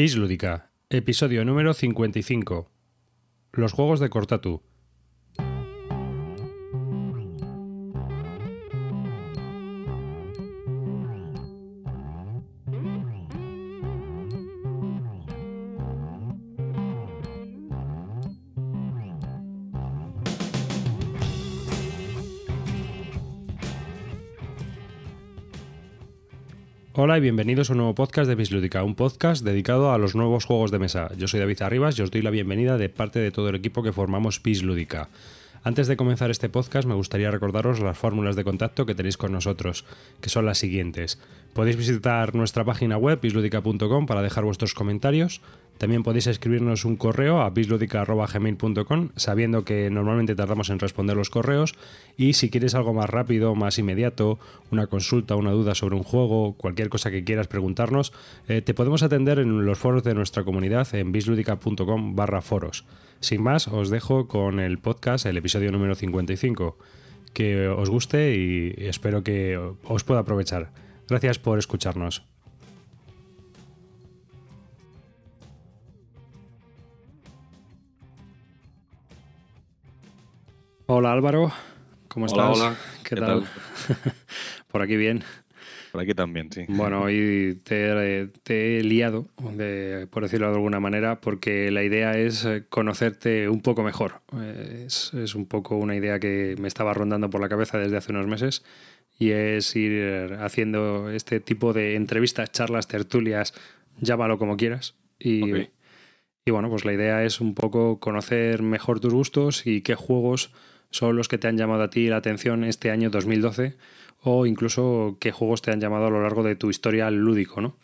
Bis Lúdica, episodio número 55. Los juegos de Cortatu. Hola y bienvenidos a un nuevo podcast de Bislúdica, un podcast dedicado a los nuevos juegos de mesa. Yo soy David Arribas y os doy la bienvenida de parte de todo el equipo que formamos Bislúdica. Antes de comenzar este podcast me gustaría recordaros las fórmulas de contacto que tenéis con nosotros, que son las siguientes. Podéis visitar nuestra página web bisludica.com para dejar vuestros comentarios, también podéis escribirnos un correo a bisludica.gmail.com sabiendo que normalmente tardamos en responder los correos y si quieres algo más rápido, más inmediato, una consulta, una duda sobre un juego, cualquier cosa que quieras preguntarnos, eh, te podemos atender en los foros de nuestra comunidad en bisludica.com barra foros. Sin más, os dejo con el podcast, el episodio número 55. Que os guste y espero que os pueda aprovechar. Gracias por escucharnos. Hola Álvaro, ¿cómo estás? Hola, ¿Qué, tal? Por aquí bien. Por aquí también, sí. Bueno, hoy te, te he liado, de- por decirlo de alguna manera, porque la idea es eh, conocerte un poco mejor. Eh, Es, es un poco una idea que me estaba rondando por la cabeza desde hace unos meses y es ir haciendo este tipo de entrevistas, charlas, tertulias, llámalo como quieras. Y, y bueno, pues la idea es un poco conocer mejor tus gustos y qué juegos son los que te han llamado a ti la atención este año 2012 o incluso qué juegos te han llamado a lo largo de tu historial lúdico, ¿no?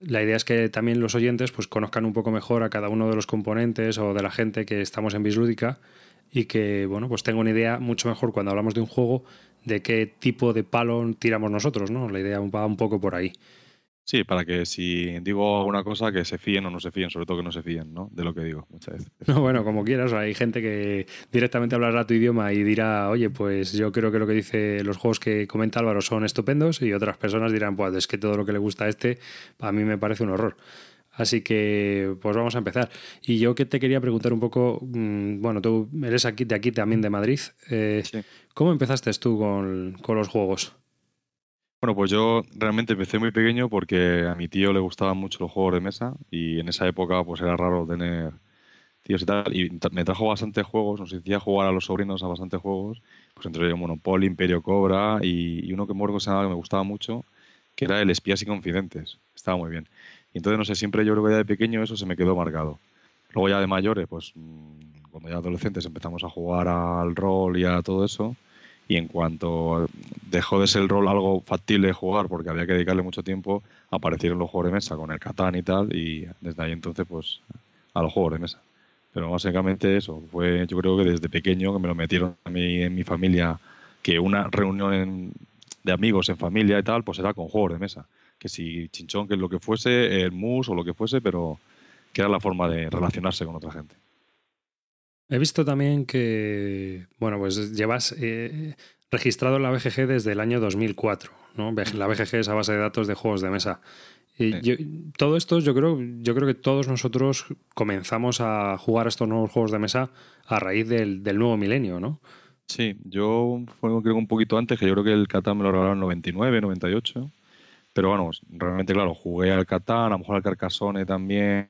La idea es que también los oyentes pues conozcan un poco mejor a cada uno de los componentes o de la gente que estamos en Bislúdica y que bueno, pues tenga una idea mucho mejor cuando hablamos de un juego de qué tipo de palo tiramos nosotros, ¿no? La idea va un poco por ahí. Sí, para que si digo alguna cosa que se fíen o no se fíen, sobre todo que no se fíen, ¿no? De lo que digo muchas veces. No, bueno, como quieras, hay gente que directamente hablará tu idioma y dirá, oye, pues yo creo que lo que dice los juegos que comenta Álvaro son estupendos y otras personas dirán, pues es que todo lo que le gusta a este, a mí me parece un horror. Así que, pues vamos a empezar. Y yo que te quería preguntar un poco, mm, bueno, tú eres aquí de aquí también de Madrid. eh, Sí. ¿Cómo empezaste tú con, con los juegos? Bueno, pues yo realmente empecé muy pequeño porque a mi tío le gustaban mucho los juegos de mesa y en esa época pues era raro tener tíos y tal. Y me trajo bastantes juegos, nos hacía jugar a los sobrinos a bastantes juegos, pues entre ellos Monopoly, Imperio Cobra y, y uno que llamaba que me gustaba mucho, que era el Espías y Confidentes. Estaba muy bien. Y entonces, no sé, siempre yo creo que ya de pequeño eso se me quedó marcado. Luego ya de mayores, pues mm, cuando ya adolescentes empezamos a jugar al rol y a todo eso. Y en cuanto dejó de ser el rol algo factible de jugar, porque había que dedicarle mucho tiempo, aparecieron los juegos de mesa con el Catán y tal, y desde ahí entonces, pues, a los juegos de mesa. Pero básicamente eso, fue yo creo que desde pequeño que me lo metieron a mí en mi familia, que una reunión de amigos en familia y tal, pues era con juegos de mesa. Que si chinchón, que lo que fuese, el mus o lo que fuese, pero que era la forma de relacionarse con otra gente. He visto también que, bueno, pues llevas eh, registrado en la BGG desde el año 2004, ¿no? La BGG es a base de datos de juegos de mesa. Y Sí. yo- todo esto yo creo, yo creo que todos nosotros comenzamos a jugar a estos nuevos juegos de mesa a raíz del, del nuevo milenio, ¿no? Sí, yo fue creo que un poquito antes, que yo creo que el Catán me lo regalaron en 99, 98. Pero bueno, realmente, claro, jugué al Catán, a lo mejor al Carcassonne también,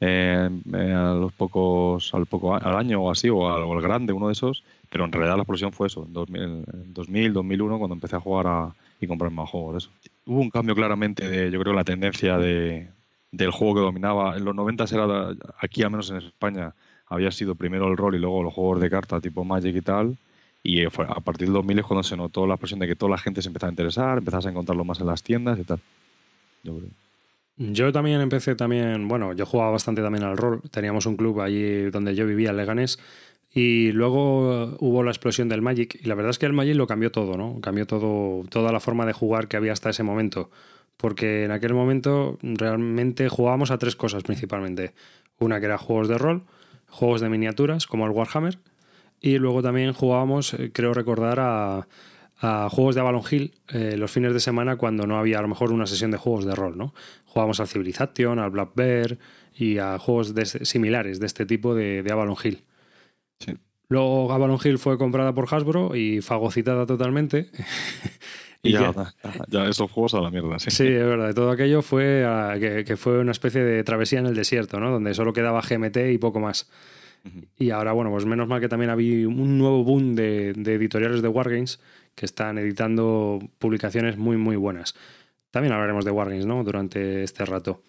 eh, eh, a los pocos, al poco al año o así, o al, o al grande, uno de esos. Pero en realidad la explosión fue eso, en 2000, en 2000, 2001, cuando empecé a jugar a- y comprar más juegos eso. Hubo un cambio claramente de, yo creo, la tendencia de, del juego que dominaba. En los 90 era, aquí al menos en España, había sido primero el rol y luego los juegos de carta tipo Magic y tal. Y fue a partir del 2000 es cuando se notó la expresión de que toda la gente se empezaba a interesar, empezás a encontrarlo más en las tiendas y tal. Yo creo. Yo también empecé también, bueno, yo jugaba bastante también al rol. Teníamos un club allí donde yo vivía, Leganés, y luego hubo la explosión del Magic. Y la verdad es que el Magic lo cambió todo, ¿no? Cambió todo, toda la forma de jugar que había hasta ese momento. Porque en aquel momento realmente jugábamos a tres cosas principalmente. Una que era juegos de rol, juegos de miniaturas, como el Warhammer, y luego también jugábamos, eh, creo recordar, a, a juegos de Avalon Hill eh, los fines de semana cuando no había a lo mejor una sesión de juegos de rol, ¿no? Jugábamos al Civilization, al Black Bear y a juegos similares de este tipo de, de Avalon Hill. Sí. Luego Avalon Hill fue comprada por Hasbro y fagocitada totalmente. y ya, ya, esos juegos a la mierda, sí. Sí, es verdad. Todo aquello fue que, fue una especie de travesía en el desierto, ¿no? Donde solo quedaba GMT y poco más. Y ahora, bueno, pues menos mal que también había un nuevo boom de, de editoriales de Wargames que están editando publicaciones muy, muy buenas. También hablaremos de Wargames, ¿no? Durante este rato.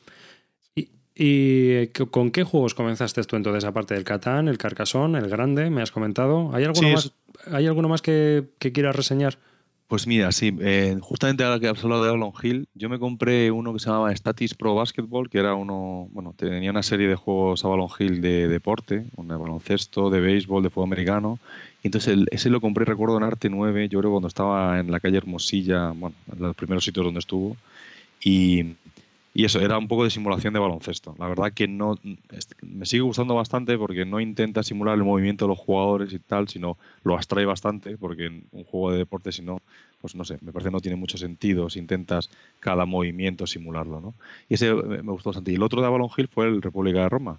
¿Y con qué juegos comenzaste tú entonces, aparte del Catán, el Carcasón, el Grande, me has comentado? ¿Hay alguno, más, ¿hay alguno más que, quieras reseñar? Pues mira, sí, eh, justamente ahora que has hablado de Avalon Hill, yo me compré uno que se llamaba Statis Pro Basketball, que era uno, bueno, tenía una serie de juegos Avalon Hill de deporte, un de baloncesto, de béisbol, de fútbol americano, entonces ese lo compré, recuerdo, en Arte 9, yo creo cuando estaba en la calle Hermosilla, bueno, en los primeros sitios donde estuvo, y y eso, era un poco de simulación de baloncesto. La verdad que no me sigue gustando bastante porque no intenta simular el movimiento de los jugadores y tal, sino lo abstrae bastante, porque en un juego de deporte, si no, pues no sé, me parece que no tiene mucho sentido si intentas cada movimiento simularlo, ¿no? Y ese me gustó bastante. Y el otro de Avalon Hill fue el República de Roma,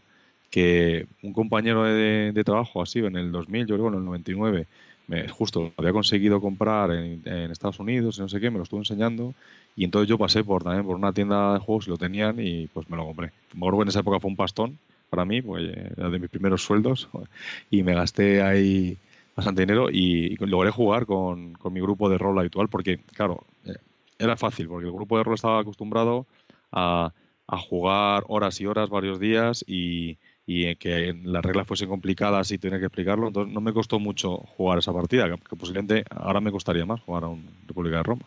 que un compañero de, de trabajo así en el 2000, yo creo en el 99, me, justo había conseguido comprar en, en, Estados Unidos y no sé qué, me lo estuvo enseñando y entonces yo pasé por también por una tienda de juegos y lo tenían y pues me lo compré. Me en esa época fue un pastón para mí, pues era de mis primeros sueldos y me gasté ahí bastante dinero y, logré jugar con, con, mi grupo de rol habitual porque, claro, eh, era fácil porque el grupo de rol estaba acostumbrado a, a jugar horas y horas, varios días y, y que las reglas fuesen complicadas y tenía que explicarlo. Entonces no me costó mucho jugar esa partida, que, posiblemente ahora me costaría más jugar a un República de Roma.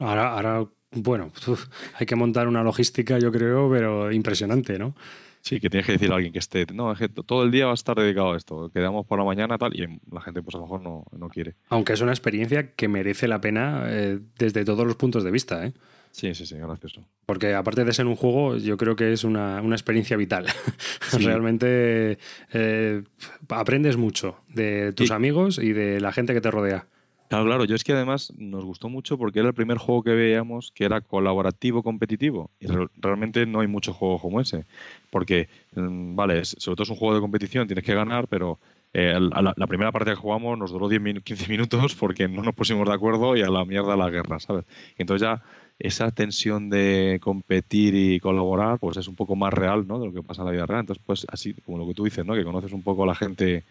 Ahora, ahora bueno, hay que montar una logística, yo creo, pero impresionante, ¿no? Sí, que tienes que decir a alguien que esté, no, es que todo el día va a estar dedicado a esto, quedamos por la mañana tal, y la gente pues a lo mejor no, no quiere. Aunque es una experiencia que merece la pena eh, desde todos los puntos de vista, ¿eh? Sí, sí, sí, gracioso. Porque aparte de ser un juego, yo creo que es una, una experiencia vital. Realmente eh, aprendes mucho de tus amigos y de la gente que te rodea. Claro, claro, yo es que además nos gustó mucho porque era el primer juego que veíamos que era colaborativo competitivo. Y realmente no hay mucho juego como ese. Porque, mm, vale, sobre todo es un juego de competición, tienes que ganar, pero eh, la, primera parte que jugamos nos duró 10 15 minutos porque no nos pusimos de acuerdo y a la mierda la guerra, ¿sabes? Entonces ya esa tensión de competir y colaborar, pues es un poco más real, ¿no? De lo que pasa en la vida real. Entonces, pues así, como lo que tú dices, ¿no? Que conoces un poco a la gente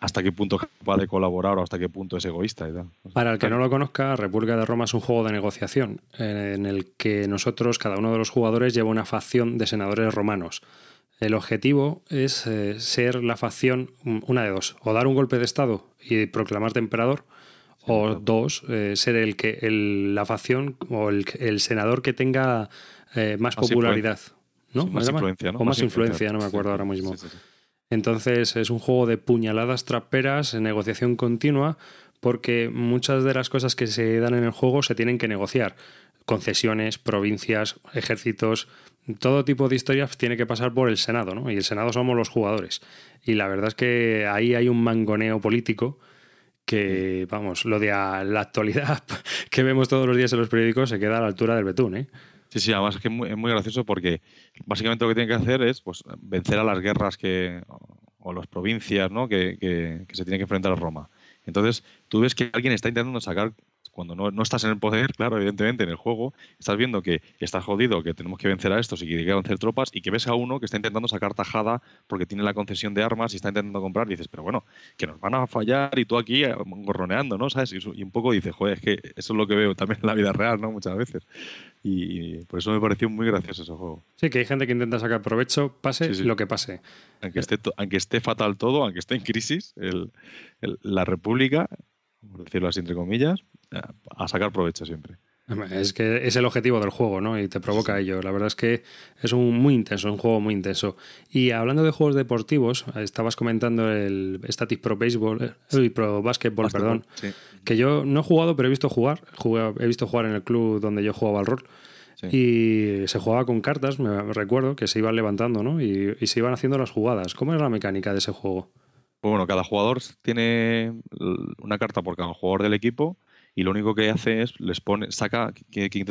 hasta qué punto es capaz de colaborar o hasta qué punto es egoísta y tal. Para el que no lo conozca, República de Roma es un juego de negociación en el que nosotros, cada uno de los jugadores, lleva una facción de senadores romanos. El objetivo es eh, ser la facción, una de dos, o dar un golpe de Estado y proclamarte emperador, o dos, eh, ser el que el, la facción o el, el senador que tenga eh, más, popularidad. ¿no? Más influencia, ¿no? O más, influencia, no me acuerdo ahora mismo. Entonces es un juego de puñaladas traperas, negociación continua, porque muchas de las cosas que se dan en el juego se tienen que negociar. Concesiones, provincias, ejércitos, todo tipo de historias tiene que pasar por el Senado, ¿no? Y el Senado somos los jugadores. Y la verdad es que ahí hay un mangoneo político que, vamos, lo de la actualidad que vemos todos los días en los periódicos se queda a la altura del betún, ¿eh? Sí, sí, además es que es muy, gracioso porque básicamente lo que tienen que hacer es pues, vencer a las guerras que, o las provincias ¿no? que, que, que se tienen que enfrentar a Roma. Entonces, tú ves que alguien está intentando sacar cuando no, no, estás en el poder, claro, evidentemente en el juego, estás viendo que estás jodido, que tenemos que vencer a estos y que hay que vencer tropas, y que ves a uno que está intentando sacar tajada porque tiene la concesión de armas y está intentando comprar, y dices, pero bueno, que nos van a fallar y tú aquí eh, gorroneando, ¿no? ¿Sabes? Y, un poco dices, joder, es que eso es lo que veo también en la vida real, ¿no? Muchas veces. Y, por eso me pareció muy gracioso ese juego. Sí, que hay gente que intenta sacar provecho, pase lo que pase. Aunque esté, aunque esté fatal todo, aunque esté en crisis, el, la República, por decirlo así entre comillas, a sacar provecho siempre. Es que es el objetivo del juego, ¿no? Y te provoca ello. La verdad es que es un muy intenso, un juego muy intenso. Y hablando de juegos deportivos, estabas comentando el Static Pro Baseball, eh, Pro Basketball, perdón, que yo no he jugado, pero he visto jugar. he visto jugar en el club donde yo jugaba al rol. Y se jugaba con cartas, me recuerdo, que se iban levantando, ¿no? Y, y se iban haciendo las jugadas. ¿Cómo es la mecánica de ese juego? Pues bueno, cada jugador tiene una carta por cada jugador del equipo y lo único que hace es les pone, saca, que, que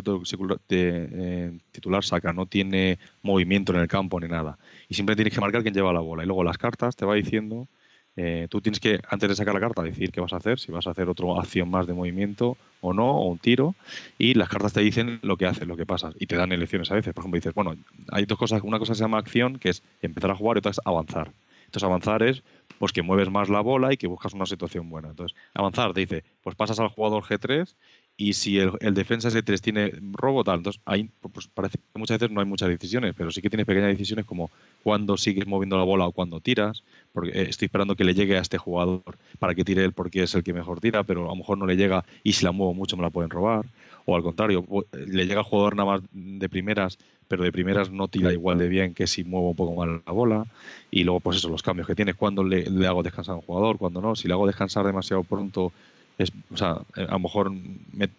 eh, titular saca, no tiene movimiento en el campo ni nada. Y siempre tienes que marcar quién lleva la bola. Y luego las cartas te va diciendo, eh, tú tienes que, antes de sacar la carta, decir qué vas a hacer, si vas a hacer otra acción más de movimiento o no, o un tiro, y las cartas te dicen lo que haces, lo que pasa, y te dan elecciones a veces. Por ejemplo, dices, bueno, hay dos cosas, una cosa se llama acción, que es empezar a jugar, y otra es avanzar. Entonces avanzar es pues que mueves más la bola y que buscas una situación buena. Entonces, avanzar te dice, pues pasas al jugador G3 y si el, defensa G3 tiene robo tal, entonces ahí pues parece que muchas veces no hay muchas decisiones, pero sí que tienes pequeñas decisiones como cuando sigues moviendo la bola o cuando tiras, porque eh, estoy esperando que le llegue a este jugador para que tire él porque es el que mejor tira, pero a lo mejor no le llega y si la muevo mucho me la pueden robar, o al contrario, le llega al jugador nada más de primeras pero de primeras no tira igual de bien que si muevo un poco mal la bola. Y luego, pues eso, los cambios que tienes, cuando le, hago descansar a un jugador, cuando no. Si le hago descansar demasiado pronto, es, o sea, a lo mejor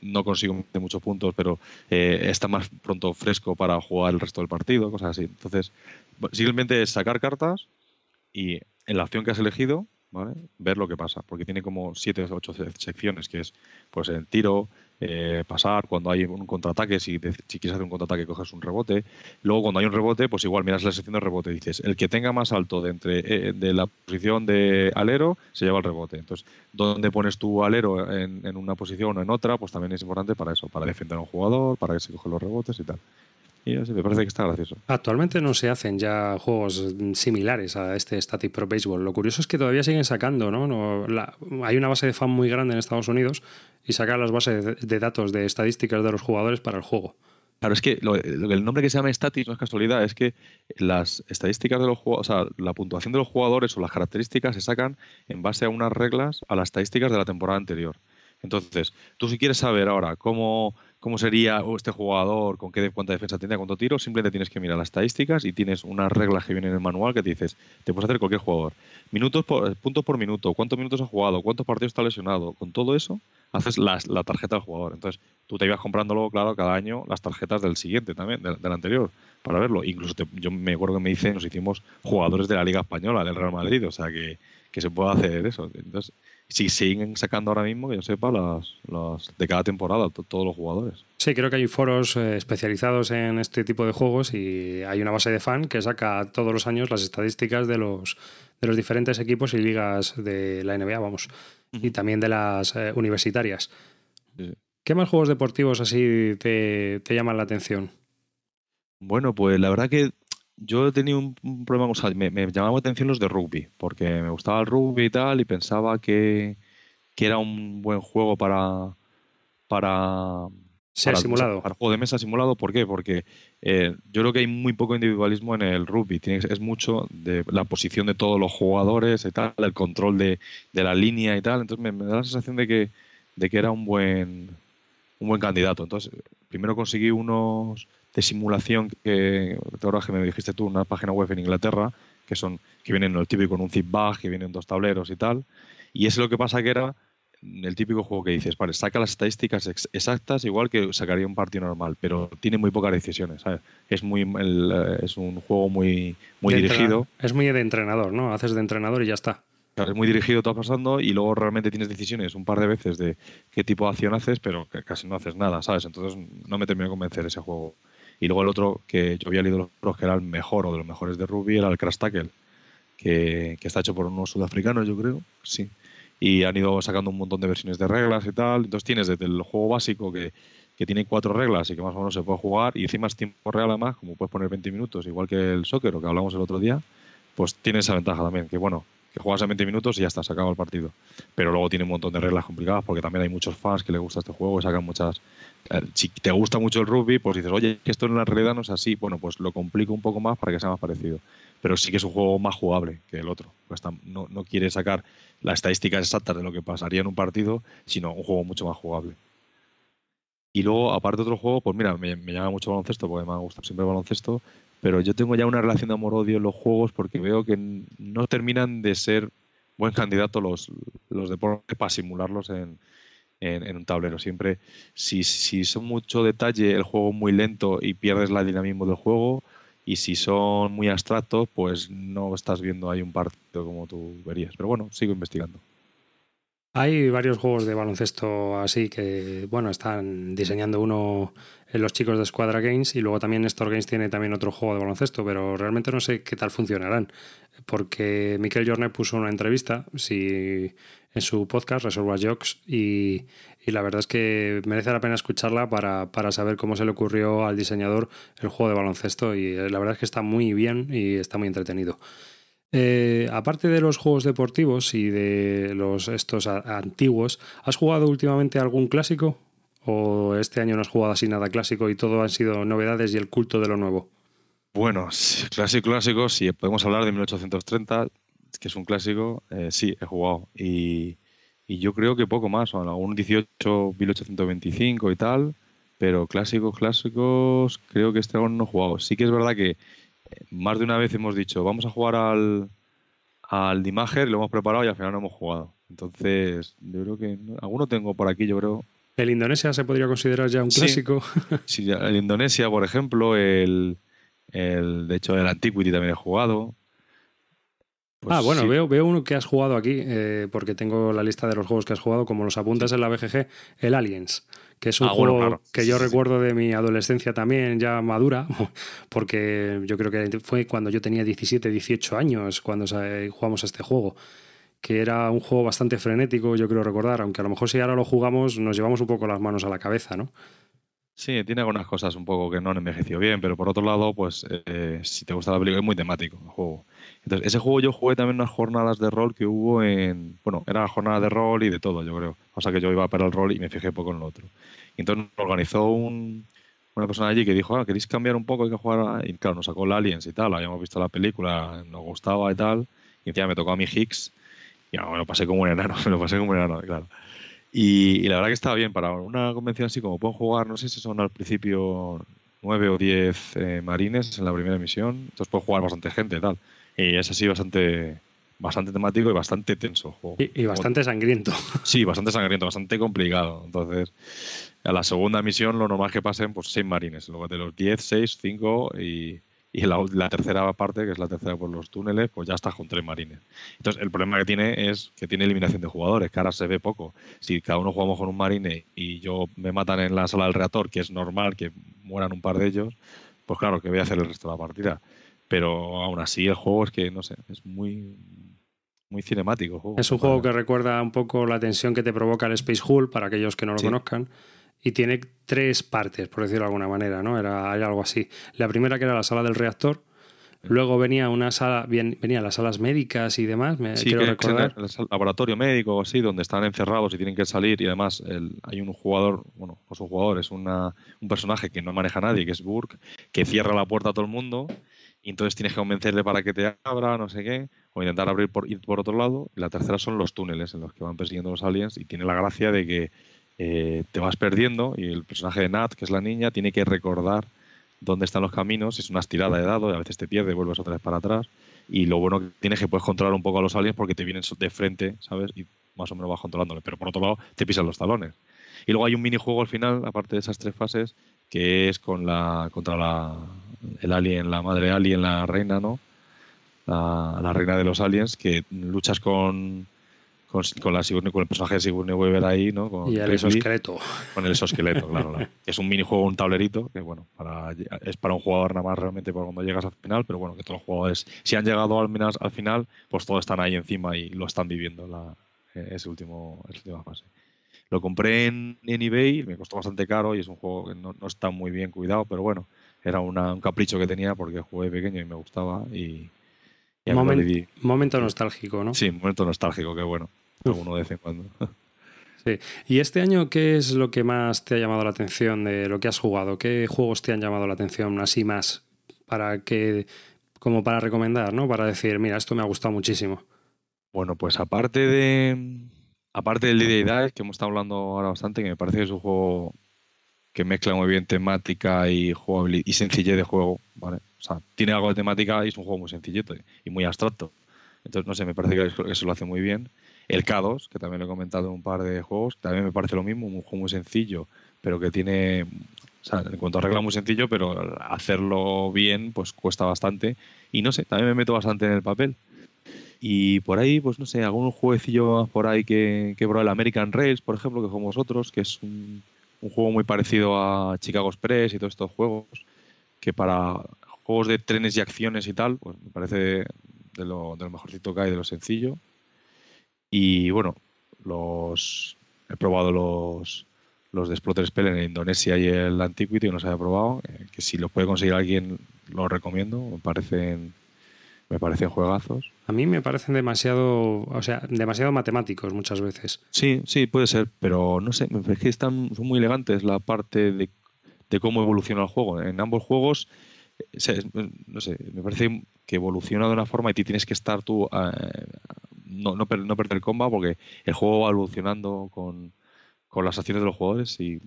no consigo meter muchos puntos, pero eh, está más pronto fresco para jugar el resto del partido, cosas así. Entonces, simplemente es sacar cartas y en la acción que has elegido, ver lo que pasa, porque tiene como siete o ocho secciones, que es pues el tiro, eh, pasar, cuando hay un contraataque, si, si, quieres hacer un contraataque coges un rebote. Luego cuando hay un rebote, pues igual miras la sección de rebote, dices, el que tenga más alto de, entre, eh, de la posición de alero se lleva el rebote. Entonces, ¿dónde pones tu alero en, en una posición o en otra? Pues también es importante para eso, para defender a un jugador, para que se cogen los rebotes y tal. Y así me parece que está gracioso. Actualmente no se hacen ya juegos similares a este Static Pro Baseball. Lo curioso es que todavía siguen sacando, ¿no? hay una base de fan muy grande en Estados Unidos y sacan las bases de, datos de estadísticas de los jugadores para el juego. Claro, es que el nombre que se llama Static no es casualidad, es que las estadísticas de los jugadores, o sea, la puntuación de los jugadores o las características se sacan en base a unas reglas a las estadísticas de la temporada anterior. Entonces, tú si quieres saber ahora cómo cómo sería este jugador, con qué cuánta defensa tendría, cuánto tiro, simplemente tienes que mirar las estadísticas y tienes unas reglas que vienen en el manual que te dices, te puedes hacer cualquier jugador. Minutos por, puntos por minuto, cuántos minutos ha jugado, cuántos partidos está lesionado. Con todo eso, haces la, tarjeta del jugador. Entonces, tú te ibas comprándolo, claro, cada año las tarjetas del siguiente también, del, anterior, para verlo. Incluso yo me acuerdo que me dice, nos hicimos jugadores de la Liga Española, del Real Madrid, o sea que, que se puede hacer eso. Entonces, si siguen sacando ahora mismo, que yo sepa, las, de cada temporada, todos los jugadores. Sí, creo que hay foros eh, especializados en este tipo de juegos y hay una base de fan que saca todos los años las estadísticas de los, de los diferentes equipos y ligas de la NBA, vamos, y también de las eh, universitarias. ¿Qué más juegos deportivos así te, te llaman la atención? Bueno, pues la verdad que yo he tenido un, problema, o me, me llamaban la atención los de rugby, porque me gustaba el rugby y tal, y pensaba que, era un buen juego para. para Ser simulado. Para juego de mesa simulado, ¿por qué? Porque eh, yo creo que hay muy poco individualismo en el rugby. Tiene, es mucho de la posición de todos los jugadores y tal, el control de, la línea y tal. Entonces me, da la sensación de que, de que era un buen, un buen candidato. Entonces, primero conseguí unos de simulación que, ahora que me dijiste tú, una página web en Inglaterra, que son que vienen el típico con un zip bag, que vienen dos tableros y tal. Y es lo que pasa que era el típico juego que dices, vale, saca las estadísticas exactas igual que sacaría un partido normal, pero tiene muy pocas decisiones. Es muy eh, es un juego muy muy dirigido. Es muy de entrenador, ¿no? Haces de entrenador y ya está. es muy dirigido todo pasando y luego realmente tienes decisiones un par de veces de qué tipo de acción haces, pero que casi no haces nada, ¿sabes? Entonces no me terminó de convencer ese juego. Y luego el otro que yo había leído los que era el mejor o de los mejores de rugby era el Crash Tackle, que, está hecho por unos sudafricanos, yo creo, sí. Y han ido sacando un montón de versiones de reglas y tal. Entonces tienes desde el juego básico que, que tiene cuatro reglas y que más o menos se puede jugar, y encima es tiempo real además, como puedes poner 20 minutos, igual que el soccer o que hablamos el otro día, pues tiene esa ventaja también, que bueno, que juegas en 20 minutos y ya está, se acaba el partido. Pero luego tiene un montón de reglas complicadas porque también hay muchos fans que les gusta este juego y sacan muchas eh, si te gusta mucho el rugby, pues dices, oye, que esto en la realidad no es así. Bueno, pues lo complico un poco más para que sea más parecido. Pero sí que es un juego más jugable que el otro. No, no quiere sacar las estadísticas exactas de lo que pasaría en un partido, sino un juego mucho más jugable. Y luego, aparte de otro juego, pues mira, me, llama mucho baloncesto, porque me ha gustado siempre el baloncesto, pero yo tengo ya una relación de amor-odio en los juegos porque veo que no terminan de ser buen candidato los, los deportes para simularlos en, en, un tablero. Siempre, si, si son mucho detalle, el juego muy lento y pierdes la dinamismo del juego. Y si son muy abstractos, pues no estás viendo ahí un partido como tú verías. Pero bueno, sigo investigando. Hay varios juegos de baloncesto así que, bueno, están diseñando uno en los chicos de Squadra Games y luego también Nestor Games tiene también otro juego de baloncesto, pero realmente no sé qué tal funcionarán, porque Miquel Jornet puso una entrevista si, en su podcast, Reservoir Jokes, y, y, la verdad es que merece la pena escucharla para, para saber cómo se le ocurrió al diseñador el juego de baloncesto y eh, la verdad es que está muy bien y está muy entretenido. Eh, aparte de los juegos deportivos y de los estos antiguos, ¿has jugado últimamente algún clásico? ¿O este año no has jugado así nada clásico y todo han sido novedades y el culto de lo nuevo? Bueno, clásico, clásico, si podemos hablar de 1830, que es un clásico, eh, sí, he jugado. Y, yo creo que poco más, o algún 18, 1825 y tal, pero clásicos, clásicos, creo que este aún no he jugado. Sí que es verdad que más de una vez hemos dicho, vamos a jugar al, al Dimager, lo hemos preparado y al final no hemos jugado. Entonces, yo creo que alguno tengo por aquí, yo creo. ¿El Indonesia se podría considerar ya un clásico? Sí, el Indonesia, por ejemplo, el, el de hecho el Antiquity también he jugado. Pues ah, bueno, veo, veo uno que has jugado aquí, eh, porque tengo la lista de los juegos que has jugado, como los apuntas en la BGG, el Aliens que es un ah, juego que yo recuerdo de mi adolescencia también ya madura, porque yo creo que fue cuando yo tenía 17, 18 años cuando jugamos a este juego, que era un juego bastante frenético, yo creo recordar, aunque a lo mejor si ahora lo jugamos nos llevamos un poco las manos a la cabeza, ¿no? Sí, tiene algunas cosas un poco que no han envejecido bien, pero por otro lado, pues eh, si te gusta la película es muy temático el juego. Entonces, ese juego yo jugué también unas jornadas de rol que hubo en. Bueno, era jornada de rol y de todo, yo creo. O sea que yo iba para el rol y me fijé poco en lo otro. Y entonces organizó un, una persona allí que dijo, ah, ¿queréis cambiar un poco? Hay que jugar. Y claro, nos sacó el Aliens y tal, habíamos visto la película, nos gustaba y tal. Y encima me tocó a mi Higgs. Y me lo pasé como un enano, me lo pasé como un enano, claro. Y, y, la verdad que estaba bien para una convención así como pueden jugar, no sé si son al principio nueve o diez eh, marines en la primera misión, entonces puede jugar bastante gente y tal. Y es así bastante, bastante temático y bastante tenso juego. Y, bastante sangriento. Sí, bastante sangriento, bastante complicado. Entonces, a la segunda misión lo normal es que pasen pues seis marines. Luego de los 10, 6, 5 y, y la, la, tercera parte, que es la tercera por los túneles, pues ya estás con tres marines. Entonces, el problema que tiene es que tiene eliminación de jugadores, que ahora se ve poco. Si cada uno jugamos con un marine y yo me matan en la sala del reactor, que es normal que mueran un par de ellos, pues claro, que voy a hacer el resto de la partida. Pero aún así el juego es que, no sé, es muy, muy cinemático. Es un juego que recuerda un poco la tensión que te provoca el Space Hull, para aquellos que no lo conozcan. Y tiene tres partes, por decirlo de alguna manera, ¿no? Era, algo así. La primera que era la sala del reactor, Luego venía una sala, bien, venía las salas médicas y demás, me sí, quiero recordar. el laboratorio médico o así, donde están encerrados y tienen que salir y además hay un jugador, bueno, no es un jugador, es una, un personaje que no maneja nadie, que es Burke, que cierra la puerta a todo el mundo y entonces tienes que convencerle para que te abra, no sé qué, o intentar abrir por, ir por otro lado. Y la tercera son los túneles en los que van persiguiendo los aliens y tiene la gracia de que eh, te vas perdiendo y el personaje de Nat, que es la niña, tiene que recordar dónde están los caminos, es una estirada de dado, y a veces te pierdes, vuelves otra vez para atrás. Y lo bueno que tienes es que puedes controlar un poco a los aliens porque te vienen de frente, ¿sabes? Y más o menos vas controlándole. Pero por otro lado, te pisan los talones. Y luego hay un minijuego al final, aparte de esas tres fases, que es con la contra la, el alien, la madre alien, la reina, ¿no? La, reina de los aliens, que luchas con, con, la, con el personaje de Sigourney Weaver ahí, ¿no? Con y el exoesqueleto. Con el exoesqueleto, claro, Es un minijuego, un tablerito, que bueno, para, es para un jugador nada más realmente por cuando llegas al final, pero bueno, que todos los jugadores, si han llegado al menos al final, pues todos están ahí encima y lo están viviendo la, ese último, esa última fase. Lo compré en, en, eBay, me costó bastante caro y es un juego que no, no está muy bien cuidado, pero bueno, era un capricho que tenía porque jugué pequeño y me gustaba y... momento nostálgico, ¿no? Sí, momento nostálgico, qué bueno. Alguno de vez en cuando. Sí. ¿Y este año qué es lo que más te ha llamado la atención de lo que has jugado? ¿Qué juegos te han llamado la atención así más para que como para recomendar, ¿no? Para decir, mira, esto me ha gustado muchísimo. Bueno, pues aparte de aparte del Dice que hemos estado hablando ahora bastante, que me parece que es un juego que mezcla muy bien temática y jugabilidad y sencillez de juego, ¿vale? O sea, tiene algo de temática y es un juego muy sencillito y muy abstracto. Entonces, no sé, me parece que eso lo hace muy bien. El K2, que también lo he comentado en un par de juegos, también me parece lo mismo, un juego muy sencillo, pero que tiene, o sea, en cuanto a regla muy sencillo, pero hacerlo bien, pues cuesta bastante. Y no sé, también me meto bastante en el papel. Y por ahí, pues no sé, algún jueguecillo por ahí que, que el American Rails, por ejemplo, que jugamos vosotros, que es un, un juego muy parecido a Chicago Express y todos estos juegos, que para juegos de trenes y acciones y tal, pues me parece de lo, de mejorcito que hay, de lo sencillo. Y bueno, los he probado los, los de Splotter Spell en Indonesia y el Antiquity, no se había probado, eh, que si lo puede conseguir alguien, lo recomiendo, me parecen me parecen juegazos. A mí me parecen demasiado, o sea, demasiado matemáticos muchas veces. Sí, sí, puede ser, pero no sé, me parece que están, son muy elegantes la parte de, de cómo evoluciona el juego. En ambos juegos, eh, no sé, me parece que evoluciona de una forma y tienes que estar tú, eh, no, no, no perder el comba porque el juego va evolucionando con, con las acciones de los jugadores y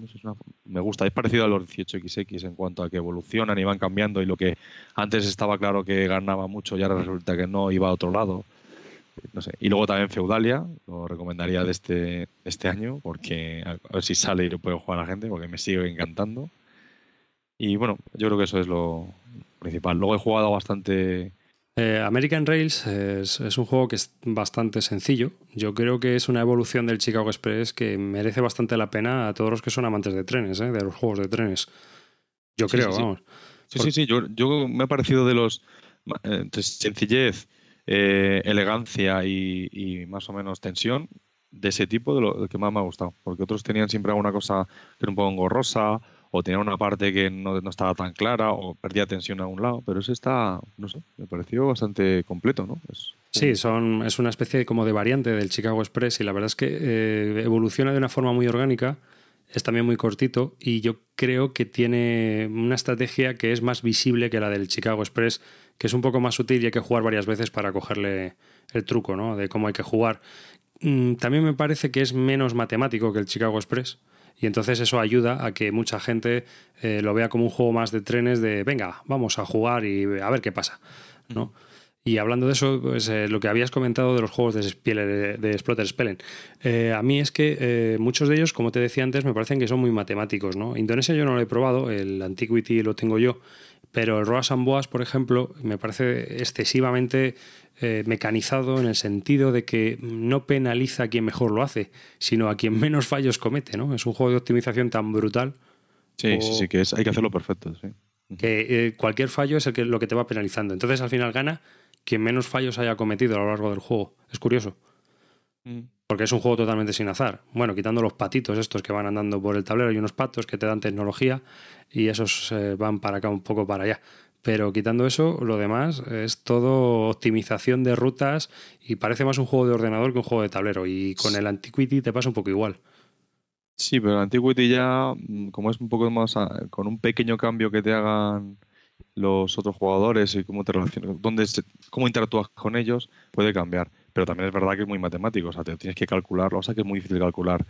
me gusta. Es parecido a los 18XX en cuanto a que evolucionan y van cambiando y lo que antes estaba claro que ganaba mucho y ahora resulta que no iba a otro lado. No sé. Y luego también Feudalia, lo recomendaría de este, este año porque a ver si sale y lo puede jugar a la gente porque me sigue encantando. Y bueno, yo creo que eso es lo principal. Luego he jugado bastante eh, American Rails es, un juego que es bastante sencillo. Yo creo que es una evolución del Chicago Express que merece bastante la pena a todos los que son amantes de trenes, ¿eh? de los juegos de trenes. Yo creo, vamos. Sí, sí, sí. Yo, me ha parecido de los eh, sencillez, elegancia y, más o menos tensión de ese tipo de lo que más me ha gustado. Porque otros tenían siempre alguna cosa que era un poco engorrosa o tenía una parte que no, estaba tan clara o perdía tensión a un lado, pero ese está, no sé, me pareció bastante completo, ¿no? sí, son, es una especie como de variante del Chicago Express y la verdad es que eh, evoluciona de una forma muy orgánica, es también muy cortito y yo creo que tiene una estrategia que es más visible que la del Chicago Express, que es un poco más sutil y hay que jugar varias veces para cogerle el truco, ¿no? De cómo hay que jugar. Mm, también me parece que es menos matemático que el Chicago Express y entonces eso ayuda a que mucha gente eh, lo vea como un juego más de trenes de, venga, vamos a jugar y a ver qué pasa, ¿no? Y hablando de eso, pues eh, lo que habías comentado de los juegos de, de, de Splotter Spellen, eh, a mí es que muchos de ellos, como te decía antes, me parecen que son muy matemáticos, ¿no? Indonesia yo no lo he probado, el Antiquity lo tengo yo, pero el Roas and Boas, por ejemplo, me parece excesivamente eh, mecanizado en el sentido de que no penaliza a quien mejor lo hace, sino a quien menos fallos comete, ¿no? Es un juego de optimización tan brutal. Sí, sí, sí, que es, hay que hacerlo perfecto, sí. Que eh, cualquier fallo es el que, lo que te va penalizando. Entonces al final gana quien menos fallos haya cometido a lo largo del juego. Es curioso. Mm. Porque es un juego totalmente sin azar. Bueno, quitando los patitos estos que van andando por el tablero y unos patos que te dan tecnología y esos eh, van para acá un poco para allá. Pero quitando eso, lo demás es todo optimización de rutas y parece más un juego de ordenador que un juego de tablero. Y con el Antiquity te pasa un poco igual. Sí, pero el Antiquity ya, mm, como es un poco más, ah, con un pequeño cambio que te hagan los otros jugadores y cómo te relacionas, dónde cómo interactúas con ellos, puede cambiar. Pero también es verdad que es muy matemático, o sea, te tienes que calcularlo, o sea, que es muy difícil calcular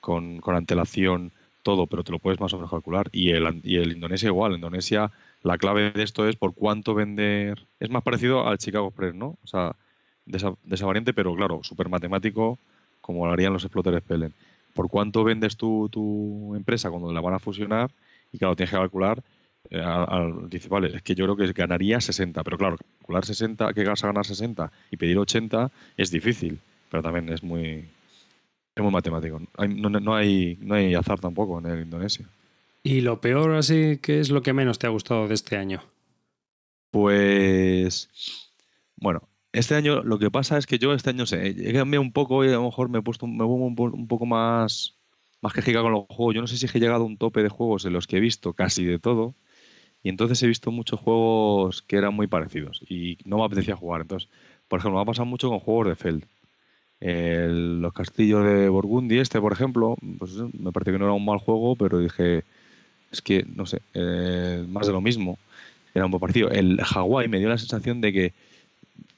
con, con antelación todo, pero te lo puedes más o menos calcular. Y el, y el Indonesia igual, Indonesia la clave de esto es por cuánto vender. Es más parecido al Chicago Express, ¿no? O sea, de pero claro, súper matemático, como lo harían los exploters Pelen. Por cuánto vendes tu, tu empresa cuando la van a fusionar y claro, tienes que calcular. Eh, dice, vale, es que yo creo que ganaría 60, pero claro, calcular 60, que vas a ganar 60 y pedir 80 es difícil, pero también es muy, es muy matemático. no, hay, no hay azar tampoco en el Indonesia. ¿Y lo peor así, qué es lo que menos te ha gustado de este año? Pues, bueno, este año lo que pasa es que yo este año sé, he cambiado un poco y a lo mejor me he puesto me un, un poco más, más quejica con los juegos. Yo no sé si he llegado a un tope de juegos en los que he visto casi de todo. Y entonces he visto muchos juegos que eran muy parecidos y no me apetecía jugar. Entonces, por ejemplo, me ha pasado mucho con juegos de Feld. los castillos de Burgundy, este, por ejemplo, pues me pareció que no era un mal juego, pero dije, es que, no sé, eh, más de lo mismo. Era un poco parecido. El Hawái me dio la sensación de que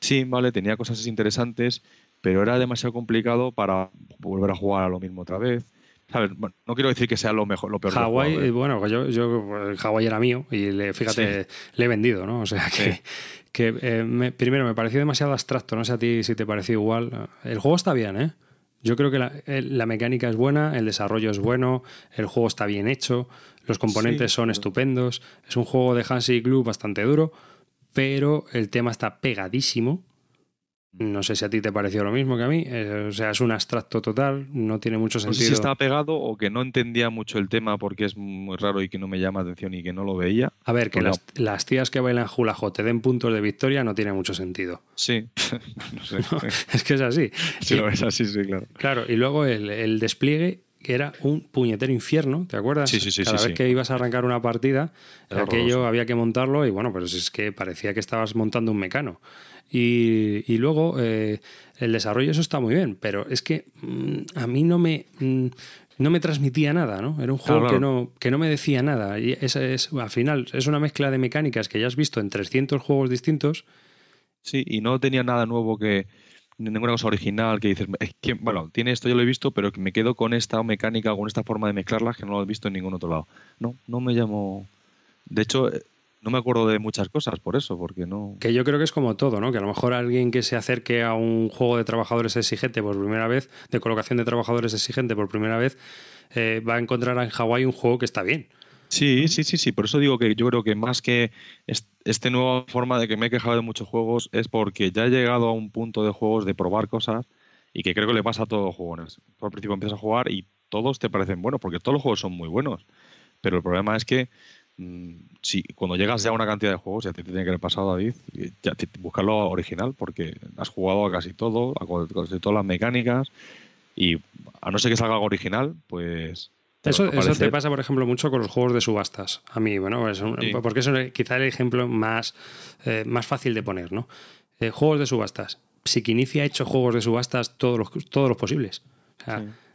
sí, vale, tenía cosas interesantes, pero era demasiado complicado para volver a jugar a lo mismo otra vez. No quiero decir que sea lo mejor, lo peor. Hawái, bueno, yo, yo Hawái era mío y le, fíjate, le he vendido, ¿no? O sea que, que eh, primero me pareció demasiado abstracto, no sé a ti si te pareció igual. El juego está bien, ¿eh? Yo creo que la, la mecánica es buena, el desarrollo es bueno, el juego está bien hecho. Los componentes son estupendos. Es un juego de Hansi Glue bastante duro, pero el tema está pegadísimo. No sé si a ti te pareció lo mismo que a mí. Eh, o sea, es un abstracto total, no tiene mucho sentido. No sé si estaba pegado o que no entendía mucho el tema porque es muy raro y que no me llama atención y que no lo veía. A ver, que las, tías que bailan hula te den puntos de victoria no tiene mucho sentido. Sí, no sé. es que es así. Sí, es así, sí, claro. Claro, y luego el, el despliegue que era un puñetero infierno, ¿te acuerdas? Sí, sí, sí. Cada vez que ibas a arrancar una partida, aquello había que montarlo y bueno, pues es que parecía que estabas montando un mecano. Y, luego eh, el desarrollo, eso está muy bien, pero es que mm, a mí no me, mm, no me transmitía nada, ¿no? Era un juego Que, no, que no me decía nada. Y es, al final es una mezcla de mecánicas que ya has visto en 300 juegos distintos. Sí, y no tenía nada nuevo que, ninguna cosa original que dices, que, bueno, tiene esto, yo lo he visto, pero me quedo con esta mecánica, con esta forma de mezclarlas que no lo he visto en ningún otro lado. No, no me llamo. De hecho, no me acuerdo de muchas cosas por eso, porque no. Que yo creo que es como todo, ¿no? Que a lo mejor alguien que se acerque a un juego de trabajadores exigente por primera vez, de colocación de trabajadores exigente por primera vez, eh, va a encontrar en Hawái un juego que está bien. Sí, sí, sí, sí. Por eso digo que yo creo que más que esta nueva forma de que me he quejado de muchos juegos es porque ya he llegado a un punto de juegos de probar cosas y que creo que le pasa a todos los jugones. Al principio empiezas a jugar y todos te parecen buenos, porque todos los juegos son muy buenos. Pero el problema es que si cuando llegas ya a una cantidad de juegos, ya te tiene que haber pasado, David, ya te, buscarlo original, porque has jugado a casi todo, a casi todas las mecánicas, y a no ser que salga algo original, pues eso, eso, te pasa, por ejemplo, mucho con los juegos de subastas. A mí, bueno, porque es quizá el ejemplo más, eh, más fácil de poner, ¿no? Eh, juegos de subastas. Psiquinicia ha hecho juegos de subastas todos los, todos los posibles.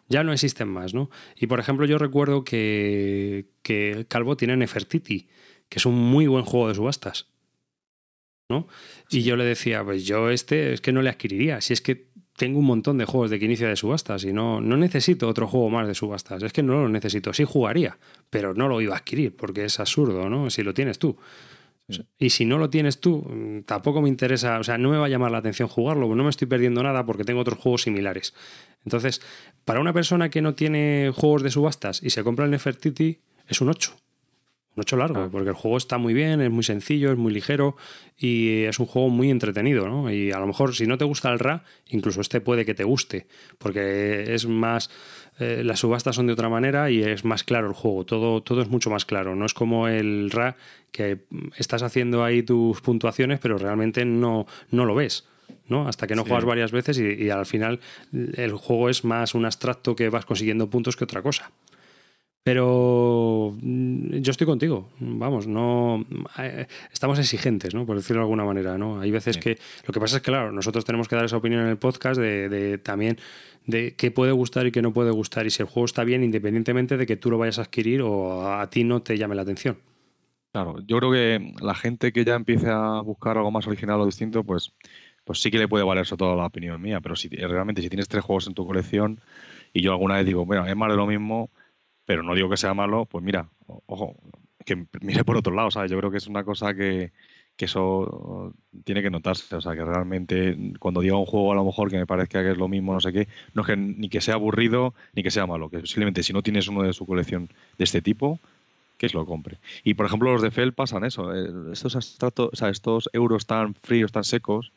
Ya no existen más, ¿no? Y, por ejemplo, yo recuerdo que, que Calvo tiene Nefertiti, que es un muy buen juego de subastas. ¿no? Y yo le decía, pues yo este es que no le adquiriría. Si es que tengo un montón de juegos de que inicia de subastas y no, no necesito otro juego más de subastas. Es que no lo necesito. Sí jugaría, pero no lo iba a adquirir porque es absurdo, ¿no? Si lo tienes tú. Y si no lo tienes tú, mm, tampoco me interesa, o sea, no me va a llamar la atención jugarlo, no me estoy perdiendo nada porque tengo otros juegos similares. Entonces, para una persona que no tiene juegos de subastas y se compra el Nefertiti, es un 8 un 8 largo, ah. porque el juego está muy bien, es muy sencillo, es muy ligero y es un juego muy entretenido, ¿no? Y a lo mejor si no te gusta el Ra, incluso este puede que te guste, porque es más... Eh, las subastas son de otra manera y es más claro el juego, todo, todo es mucho más claro, no es como el Ra que estás haciendo ahí tus puntuaciones pero realmente no, no lo ves. ¿no? Hasta que no juegas varias veces y al final el juego es más un abstracto que vas consiguiendo puntos que otra cosa. Pero mm, yo estoy contigo, vamos, no eh, estamos exigentes, ¿no? Por decirlo de alguna manera, ¿no? Hay veces que lo que pasa es que, claro, nosotros tenemos que dar esa opinión en el podcast de, también de qué puede gustar y qué no puede gustar y si el juego está bien independientemente de que tú lo vayas a adquirir o a ti no te llame la atención. Claro, yo creo que la gente que ya empiece a buscar algo más original o distinto, pues, pues sí que le puede valer sobre todo la opinión mía, pero si realmente si tienes tres juegos en tu colección y yo alguna vez digo, bueno, es más de lo mismo, pero no digo que sea malo, pues mira, ojo, que mire por otro lado, ¿sabes? Yo creo que es una cosa que, eso tiene que notarse, o sea, que realmente cuando diga un juego a lo mejor que me parezca que es lo mismo, no sé qué, no es que ni que sea aburrido ni que sea malo, que simplemente si no tienes uno de su colección de este tipo, que es lo compre. Y por ejemplo los de Fel pasan eso, eh, estos sea, estos euros tan fríos, tan secos,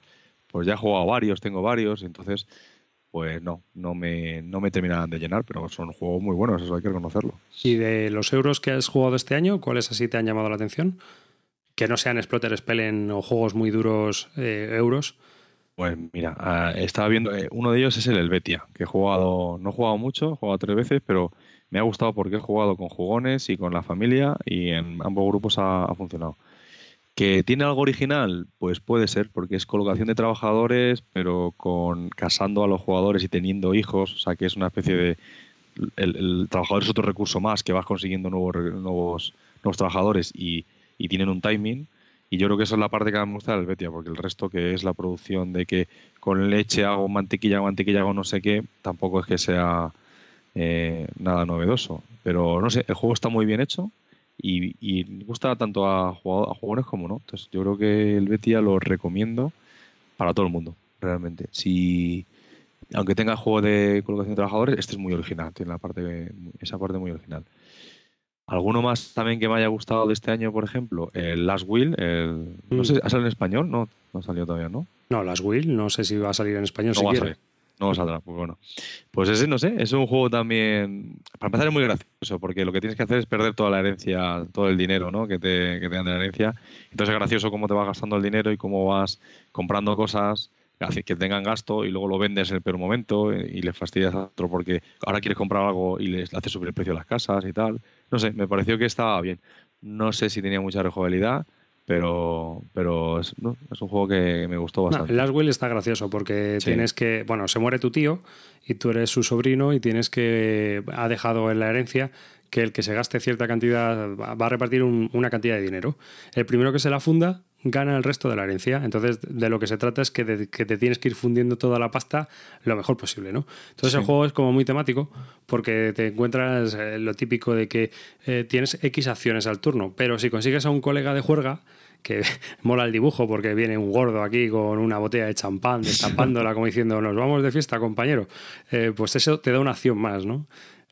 pues ya he jugado varios, tengo varios, entonces pues no, no me, no me terminan de llenar, pero son juegos muy buenos, eso hay que reconocerlo. ¿Y de los euros que has jugado este año, cuáles así te han llamado la atención? Que no sean Exploter Spellen o juegos muy duros eh, euros. Pues mira, ah, estaba viendo, eh, uno de ellos es el Helvetia, que he jugado, no he jugado mucho, he jugado tres veces, pero me ha gustado porque he jugado con jugones y con la familia y en ambos grupos ha funcionado. ¿Que tiene algo original? Pues puede ser, porque es colocación de trabajadores, pero con casando a los jugadores y teniendo hijos, o sea que es una especie de... El, trabajador es otro recurso más que vas consiguiendo nuevos, nuevos, trabajadores y, tienen un timing. Y yo creo que esa es la parte que me gusta del Betia, porque el resto que es la producción de que con leche hago mantequilla, hago mantequilla, hago no sé qué, tampoco es que sea eh, nada novedoso. Pero no sé, el juego está muy bien hecho y, gusta tanto a, jugadores, como no. Entonces yo creo que el Betia lo recomiendo para todo el mundo, realmente. Si aunque tenga juego de colocación de trabajadores, este es muy original, tiene la parte esa parte muy original. Alguno más también que me haya gustado de este año, por ejemplo, el Last Will, el, no Mm. sé, ¿ha salido en español? No, no ha salido todavía, ¿no? No, las Will, no sé si va a salir en español No va a siquiera. salir. No saldrá, pues bueno. Pues ese, no sé, es un juego también. Para empezar, es muy gracioso, porque lo que tienes que hacer es perder toda la herencia, todo el dinero, ¿no? Que te, que te dan de la herencia. Entonces es gracioso cómo te vas gastando el dinero y cómo vas comprando cosas que tengan gasto y luego lo vendes en el peor momento y le fastidias a otro porque ahora quieres comprar algo y les hace subir el precio de las casas y tal. No sé, me pareció que estaba bien. No sé si tenía mucha rejugabilidad, pero, pero es, no, es un juego que me gustó No, bastante. el Last Will está gracioso porque Sí. tienes que, bueno, se muere tu tío y tú eres su sobrino y tienes que, ha dejado en la herencia que el que se gaste cierta cantidad va va a repartir un- una cantidad de dinero. El primero que se la funda gana el resto de la herencia. Entonces, de lo que se trata es que, de- que te tienes que ir fundiendo toda la pasta lo mejor posible, ¿no? Entonces, el juego es como muy temático porque te encuentras eh, lo típico de que eh, tienes X acciones al turno, pero si consigues a un colega de juerga, que mola el dibujo porque viene un gordo aquí con una botella de champán destapándola como diciendo nos vamos de fiesta compañero Eh, pues eso te da una acción más no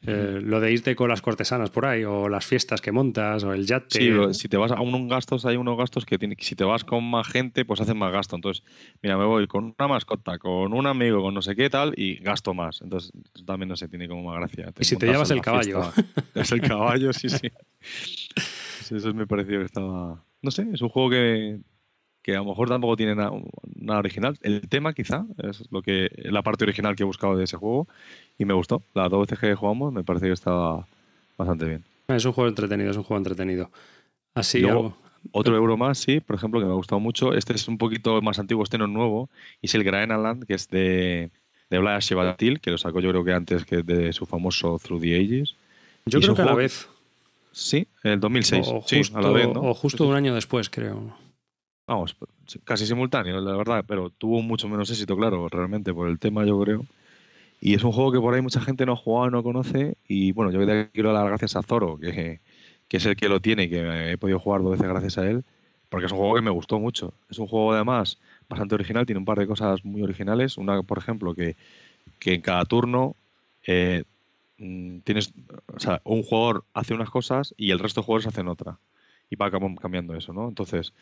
Eh, lo de irte con las cortesanas por ahí o las fiestas que montas o el yate Sí, si te vas a unos gastos, hay unos gastos que tiene, si te vas con más gente, pues hacen más gasto. Entonces, mira, me voy con una mascota, con un amigo, con no sé qué tal, y gasto más. Entonces, también no se tiene como más gracia. Y si te llevas el caballo. llevas el caballo, sí, sí. Sí, Eso me pareció que estaba. No sé, es un juego que, que a lo mejor tampoco tiene na- nada original. El tema, quizá, es lo que la parte original que he buscado de ese juego, y me gustó. Las dos veces que jugamos, me parece que estaba bastante bien. es un juego entretenido es un juego entretenido así Luego- algo Otro euro más, sí, por ejemplo, que me ha gustado mucho. Este es un poquito más antiguo, este no es nuevo. Y es el Graenaland, que es de, de Blas que lo sacó yo creo que antes que de su famoso Through the Ages. yo y creo que a la vez Sí, en el 2006. o sí, justo, a la vez, ¿no? o justo un año después creo Vamos, casi simultáneo, la verdad, pero tuvo mucho menos éxito, claro, realmente, por el tema, yo creo. Y es un juego que por ahí mucha gente no ha jugado, no conoce. Y bueno, yo quiero dar las gracias a Zoro, que, que es el que lo tiene y que he podido jugar dos veces gracias a él, porque es un juego que me gustó mucho. Es un juego además bastante original, tiene un par de cosas muy originales. Una, por ejemplo, que, que en cada turno eh, mm, tienes, o sea, un jugador hace unas cosas y el resto de jugadores hacen otra. Y va cam- cambiando eso, ¿no? Entonces,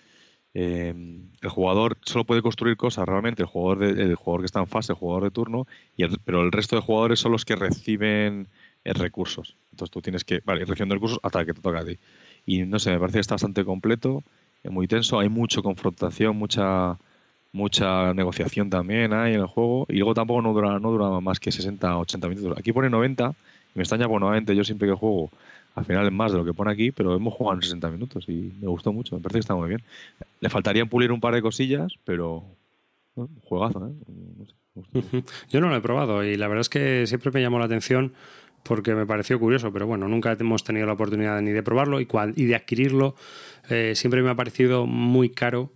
eh, el jugador solo puede construir cosas realmente, el jugador, de- el jugador que está en fase, el jugador de turno, y el- pero el resto de jugadores son los que reciben eh, recursos. Entonces tú tienes que, vale, ir recibiendo recursos hasta que te toca a ti. Y no sé, me parece que está bastante completo, es muy tenso, hay mucha confrontación, mucha mucha negociación también hay en el juego y luego tampoco no dura, no dura más que 60 80 minutos. Aquí pone 90 y me extraña por 90, yo siempre que juego al final es más de lo que pone aquí, pero hemos jugado en 60 minutos y me gustó mucho, me parece que está muy bien. Le faltarían pulir un par de cosillas, pero bueno, juegazo, ¿eh? Yo no lo he probado y la verdad es que siempre me llamó la atención porque me pareció curioso, pero bueno, nunca hemos tenido la oportunidad ni de probarlo y, cual- y de adquirirlo. Eh, siempre me ha parecido muy caro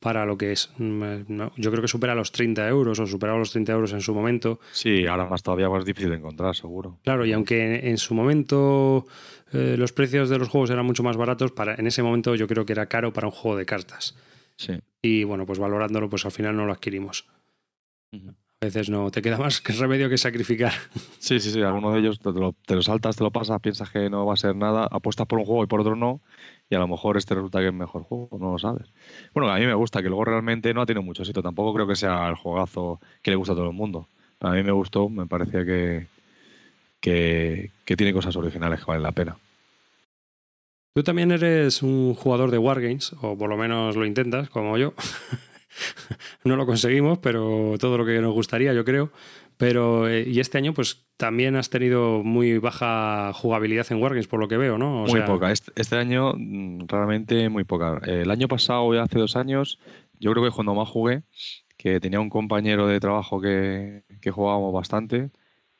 para lo que es. Mm, eh, yo creo que supera los 30 euros o superaba los 30 euros en su momento. Sí, ahora más todavía más difícil de encontrar, seguro. Claro, y aunque en, en su momento eh, los precios de los juegos eran mucho más baratos, para, en ese momento yo creo que era caro para un juego de cartas. Sí. Y bueno, pues valorándolo, pues al final no lo adquirimos. A veces no te queda más que remedio que sacrificar. Sí, sí, sí. Algunos de ellos te lo, te lo saltas, te lo pasas, piensas que no va a ser nada, apuestas por un juego y por otro no, y a lo mejor este resulta que es mejor juego, no lo sabes. Bueno, a mí me gusta, que luego realmente no ha tenido mucho éxito. Tampoco creo que sea el juegazo que le gusta a todo el mundo. A mí me gustó, me parecía que, que, que tiene cosas originales que valen la pena. Tú también eres un jugador de Wargames, o por lo menos lo intentas, como yo. no lo conseguimos, pero todo lo que nos gustaría, yo creo. Pero, eh, y este año, pues también has tenido muy baja jugabilidad en Wargames, por lo que veo, ¿no? O muy sea, poca. Este, este año mm, realmente muy poca. El año pasado, ya hace dos años, yo creo que cuando más jugué, que tenía un compañero de trabajo que, que jugábamos bastante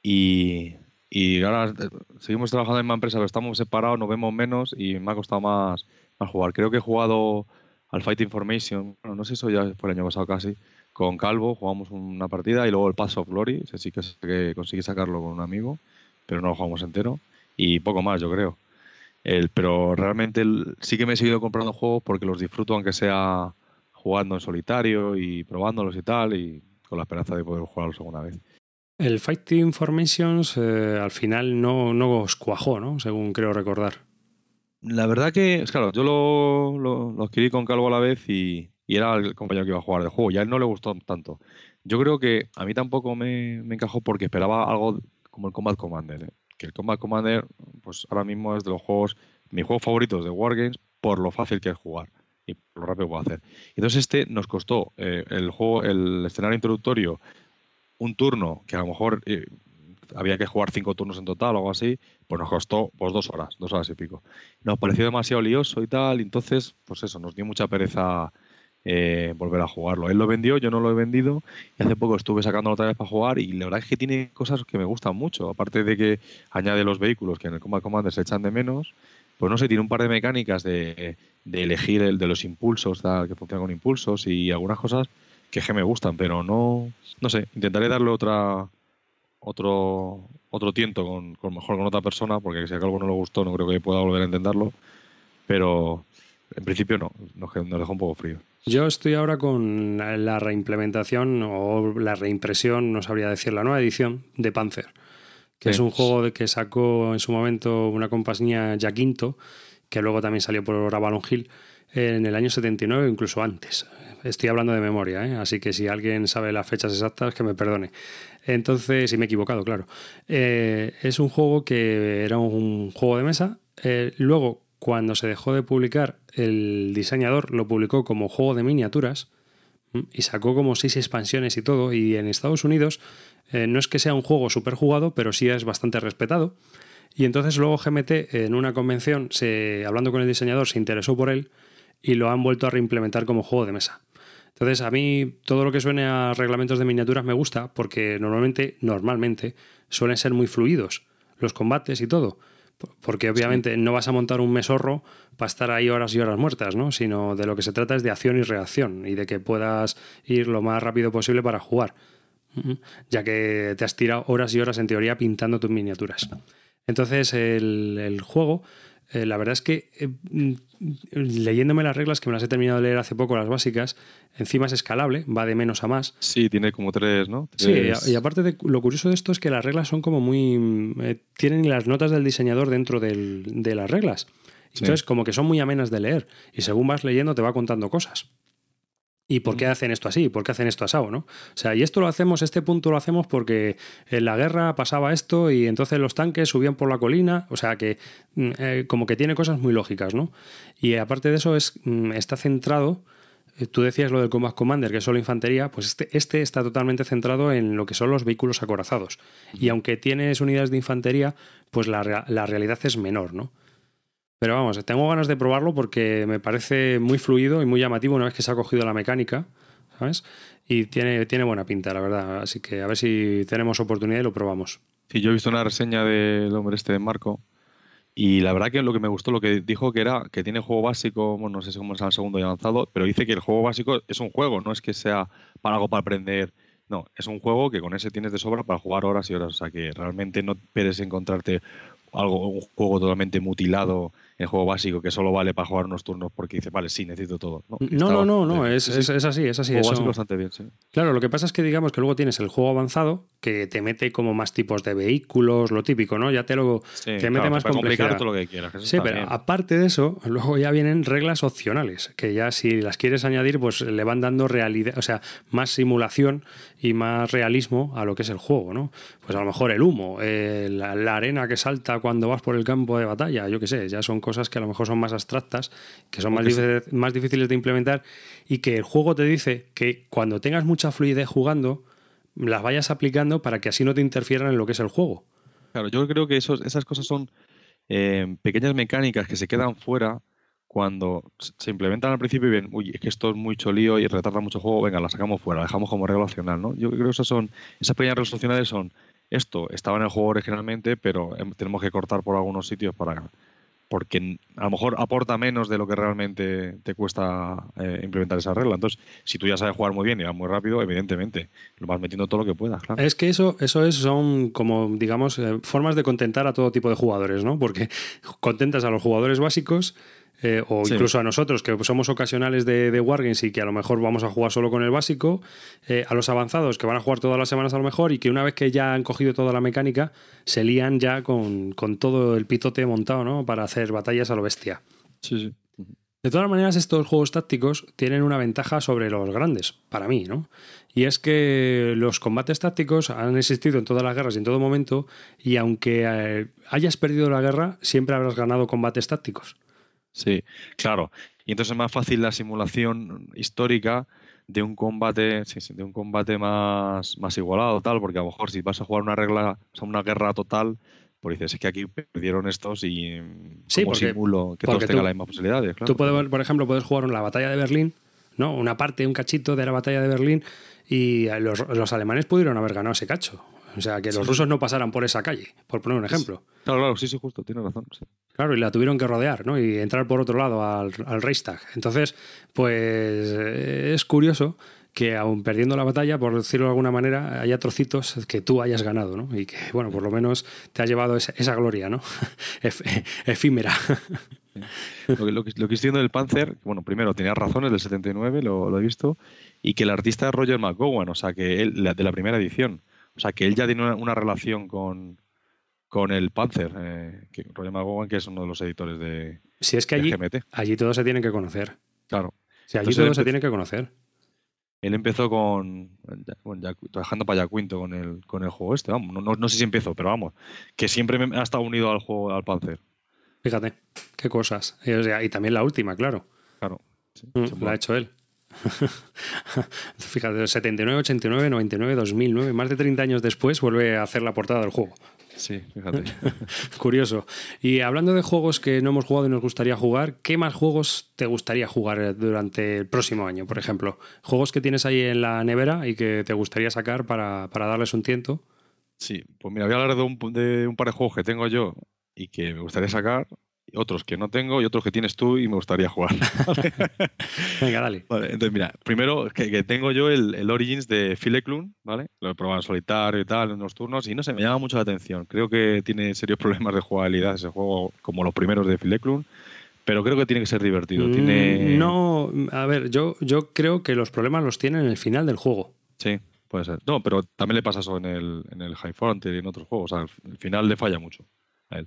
y, y ahora eh, seguimos trabajando en la misma empresa, pero estamos separados, nos vemos menos y me ha costado más, más jugar. Creo que he jugado al Fight Information, bueno, no sé si eso ya fue el año pasado casi, con Calvo, jugamos una partida y luego el Pass of Glory, ese sí que, que conseguí sacarlo con un amigo, pero no lo jugamos entero y poco más, yo creo. El, pero realmente el- sí que me he seguido comprando juegos porque los disfruto aunque sea jugando en solitario y probándolos y tal y con la esperanza de poder jugarlos alguna vez. El Fighting Formations eh, al final no, no os cuajó, ¿no? Según creo recordar. La verdad que, claro, yo lo, lo, adquirí con Calvo a la vez y, era el compañero que iba a jugar el juego. Y a él no le gustó tanto. Yo creo que a mí tampoco me, me encajó porque esperaba algo como el Combat Commander. ¿eh? Que el Combat Commander, pues ahora mismo es de los juegos, mis juegos favoritos de Wargames por lo fácil que es jugar y por lo rápido que puedo hacer. Entonces este nos costó eh, el juego, el escenario introductorio, un turno que a lo mejor eh, había que jugar cinco turnos en total o algo así, pues nos costó pues dos horas, dos horas y pico. Nos pareció demasiado lioso y tal, y entonces, pues eso, nos dio mucha pereza eh, volver a jugarlo. Él lo vendió, yo no lo he vendido, y hace poco estuve sacándolo otra vez para jugar, y la verdad es que tiene cosas que me gustan mucho, aparte de que añade los vehículos que en el Combat Commander se echan de menos, pues no sé, tiene un par de mecánicas de, elegir el de los impulsos, que funciona con impulsos y algunas cosas que, me gustan, pero no, no sé, intentaré darle otra otro otro tiento con, mejor con otra persona, porque si a algo no le gustó no creo que pueda volver a entenderlo, pero en principio no, nos dejó un poco frío. Yo estoy ahora con la reimplementación o la reimpresión, no sabría decir, la nueva edición de Panzer que es un juego de que sacó en su momento una compañía Jaquinto, que luego también salió por Avalon Hill en el año 79 o incluso antes. Estoy hablando de memoria, ¿eh? así que si alguien sabe las fechas exactas, que me perdone. Entonces, si me he equivocado, claro. Eh, es un juego que era un juego de mesa. Eh, luego, cuando se dejó de publicar, el diseñador lo publicó como juego de miniaturas y sacó como seis expansiones y todo. Y en Estados Unidos eh, no es que sea un juego súper jugado, pero sí es bastante respetado. Y entonces luego GMT en una convención, se, hablando con el diseñador, se interesó por él y lo han vuelto a reimplementar como juego de mesa. Entonces a mí todo lo que suene a reglamentos de miniaturas me gusta porque normalmente, normalmente suelen ser muy fluidos los combates y todo. Porque obviamente no vas a montar un mesorro para estar ahí horas y horas muertas, ¿no? Sino de lo que se trata es de acción y reacción y de que puedas ir lo más rápido posible para jugar ya que te has tirado horas y horas en teoría pintando tus miniaturas. Entonces el, juego, eh, la verdad es que eh, mm, leyéndome las reglas, que me las he terminado de leer hace poco, las básicas, encima es escalable, va de menos a más. Sí, tiene como tres, ¿no? Sí, y, aparte de lo curioso de esto es que las reglas son como muy... Mm, eh, tienen las notas del diseñador dentro de las reglas. Entonces, como que son muy amenas de leer. Y según vas leyendo, te va contando cosas. ¿Y por qué hacen esto así? ¿Por qué hacen esto asado? ¿no? O sea, y esto lo hacemos, este punto lo hacemos porque en la guerra pasaba esto y entonces los tanques subían por la colina. O sea, que mm, eh, como que tiene cosas muy lógicas, ¿no? Y aparte de eso, es, mm, está centrado. Eh, tú decías lo del Combat Commander, que es solo infantería, pues este, este está totalmente centrado en lo que son los vehículos acorazados. Y aunque tienes unidades de infantería, pues la, la realidad es menor, ¿no? Pero vamos, tengo ganas de probarlo porque me parece muy fluido y muy llamativo una vez que se ha cogido la mecánica, ¿sabes? Y tiene, tiene buena pinta, la verdad. Así que a ver si tenemos oportunidad y lo probamos. Sí, yo he visto una reseña del hombre este de Marco y la verdad que lo que me gustó, lo que dijo que era que tiene juego básico, bueno, no sé cómo es el segundo y avanzado, pero dice que el juego básico es un juego, no es que sea para algo para aprender. No, es un juego que con ese tienes de sobra para jugar horas y horas. O sea que realmente no esperes encontrarte algo, un juego totalmente mutilado el juego básico que solo vale para jugar unos turnos porque dice, vale, sí, necesito todo. No, no, no, no, es, es, así, es así. Juego básico bastante bien, sí. Claro, lo que pasa es que digamos que luego tienes el juego avanzado que te mete como más tipos de vehículos, lo típico, ¿no? Ya te lo te mete más complejidad. Todo lo que quieras, sí, pero aparte de eso, luego ya vienen reglas opcionales, que ya si las quieres añadir, pues le van dando realidad, o sea, más simulación y más realismo a lo que es el juego, ¿no? Pues a lo mejor el humo, eh, la, la arena que salta cuando vas por el campo de batalla, yo qué sé, ya son cosas que a lo mejor son más abstractas, que son más, más difíciles de implementar y que el juego te dice que cuando tengas mucha fluidez jugando, las vayas aplicando para que así no te interfieran en lo que es el juego. Claro, yo creo que esos, esas cosas son eh, pequeñas mecánicas que se quedan fuera cuando se implementan al principio y ven, uy, es que esto es muy cholío y retarda mucho juego, venga, la sacamos fuera, la dejamos como regla opcional, ¿no? Yo creo que esas son, esas pequeñas reglas opcionales son, esto estaba en el juego originalmente, pero em, tenemos que cortar por algunos sitios para porque a lo mejor aporta menos de lo que realmente te cuesta eh, implementar esa regla. Entonces, si tú ya sabes jugar muy bien y vas muy rápido, evidentemente, lo vas metiendo todo lo que puedas. Es que eso, eso es, son como, digamos, eh, formas de contentar a todo tipo de jugadores, ¿no? Porque contentas a los jugadores básicos, eh, o incluso a nosotros que somos ocasionales de, de, Wargames y que a lo mejor vamos a jugar solo con el básico, eh, a los avanzados que van a jugar todas las semanas a lo mejor y que una vez que ya han cogido toda la mecánica, se lían ya con, con todo el pitote montado, ¿no? Para hacer batallas a lo bestia. Sí, sí. De todas maneras, estos juegos tácticos tienen una ventaja sobre los grandes, para mí, ¿no? Y es que los combates tácticos han existido en todas las guerras y en todo momento, y aunque eh, hayas perdido la guerra, siempre habrás ganado combates tácticos. Sí, claro. Y entonces es más fácil la simulación histórica de un combate, de un combate más, más igualado, tal, porque a lo mejor si vas a jugar una regla, o sea, una guerra total, pues dices, es que aquí perdieron estos y sí, como porque, simulo que todos tengan las mismas posibilidades. Claro. Tú, puedes, por ejemplo, puedes jugar la batalla de Berlín, ¿no? Una parte, un cachito de la batalla de Berlín, y los, los alemanes pudieron haber ganado ese cacho. O sea, que los Sí. rusos no pasaran por esa calle, por poner un ejemplo. Claro, claro, sí, sí, justo, tienes razón. sí. Claro, y la tuvieron que rodear, ¿no? Y entrar por otro lado al, al Reichstag. Entonces, pues eh, es curioso que aun perdiendo la batalla, por decirlo de alguna manera, haya trocitos que tú hayas ganado, ¿no? Y que, bueno, por lo menos te ha llevado esa, esa gloria, ¿no? Ef- efímera. Lo que, lo que, lo que estoy viendo del Panzer, bueno, primero, tenía razones del 79, lo, lo he visto, y que el artista es Roger McGowan, o sea, que él, la- de la primera edición. O sea, que él ya tiene una, una relación con, con el Panzer. eh, que Roger McGowan, que es uno de los editores de, Si es que allí, GMT. allí todos se tienen que conocer. Claro. Sea, allí Entonces, todos se tienen que conocer. Él empezó con. bueno, ya- trabajando para Yacuinto con el, con el juego este, vamos. No, no, no sé si empezó, pero vamos. Que siempre me- ha estado unido al juego, al Panzer. Fíjate, qué cosas. Y, o sea, y también la última, claro. Claro. sí, Mm, la ha hecho él. Fíjate, 79, 89, 99, 2009, más de 30 años después vuelve a hacer la portada del juego. Sí, fíjate. Curioso. Y hablando de juegos que no hemos jugado y nos gustaría jugar, ¿qué más juegos te gustaría jugar durante el próximo año, por ejemplo? Juegos que tienes ahí en la nevera y que te gustaría sacar para, para darles un tiento. Sí, pues mira, voy a hablar de un, de un par de juegos que tengo yo y que me gustaría sacar, otros que no tengo y otros que tienes tú y me gustaría jugar. ¿vale? Venga, dale. Vale, entonces mira, primero que, que tengo yo el, el Origins de Phil Eklund, ¿vale? Lo he probado en solitario y tal, en unos turnos, y no sé, me llama mucho la atención. Creo que tiene serios problemas de jugabilidad ese juego, como los primeros de Phil Eklund, pero creo que tiene que ser divertido. Tiene... Mm, No, a ver, yo, yo creo que los problemas los tienen en el final del juego. Sí, puede ser. No, pero también le pasa eso en el, en el High Frontier y en otros juegos. O sea, al final le falla mucho a él.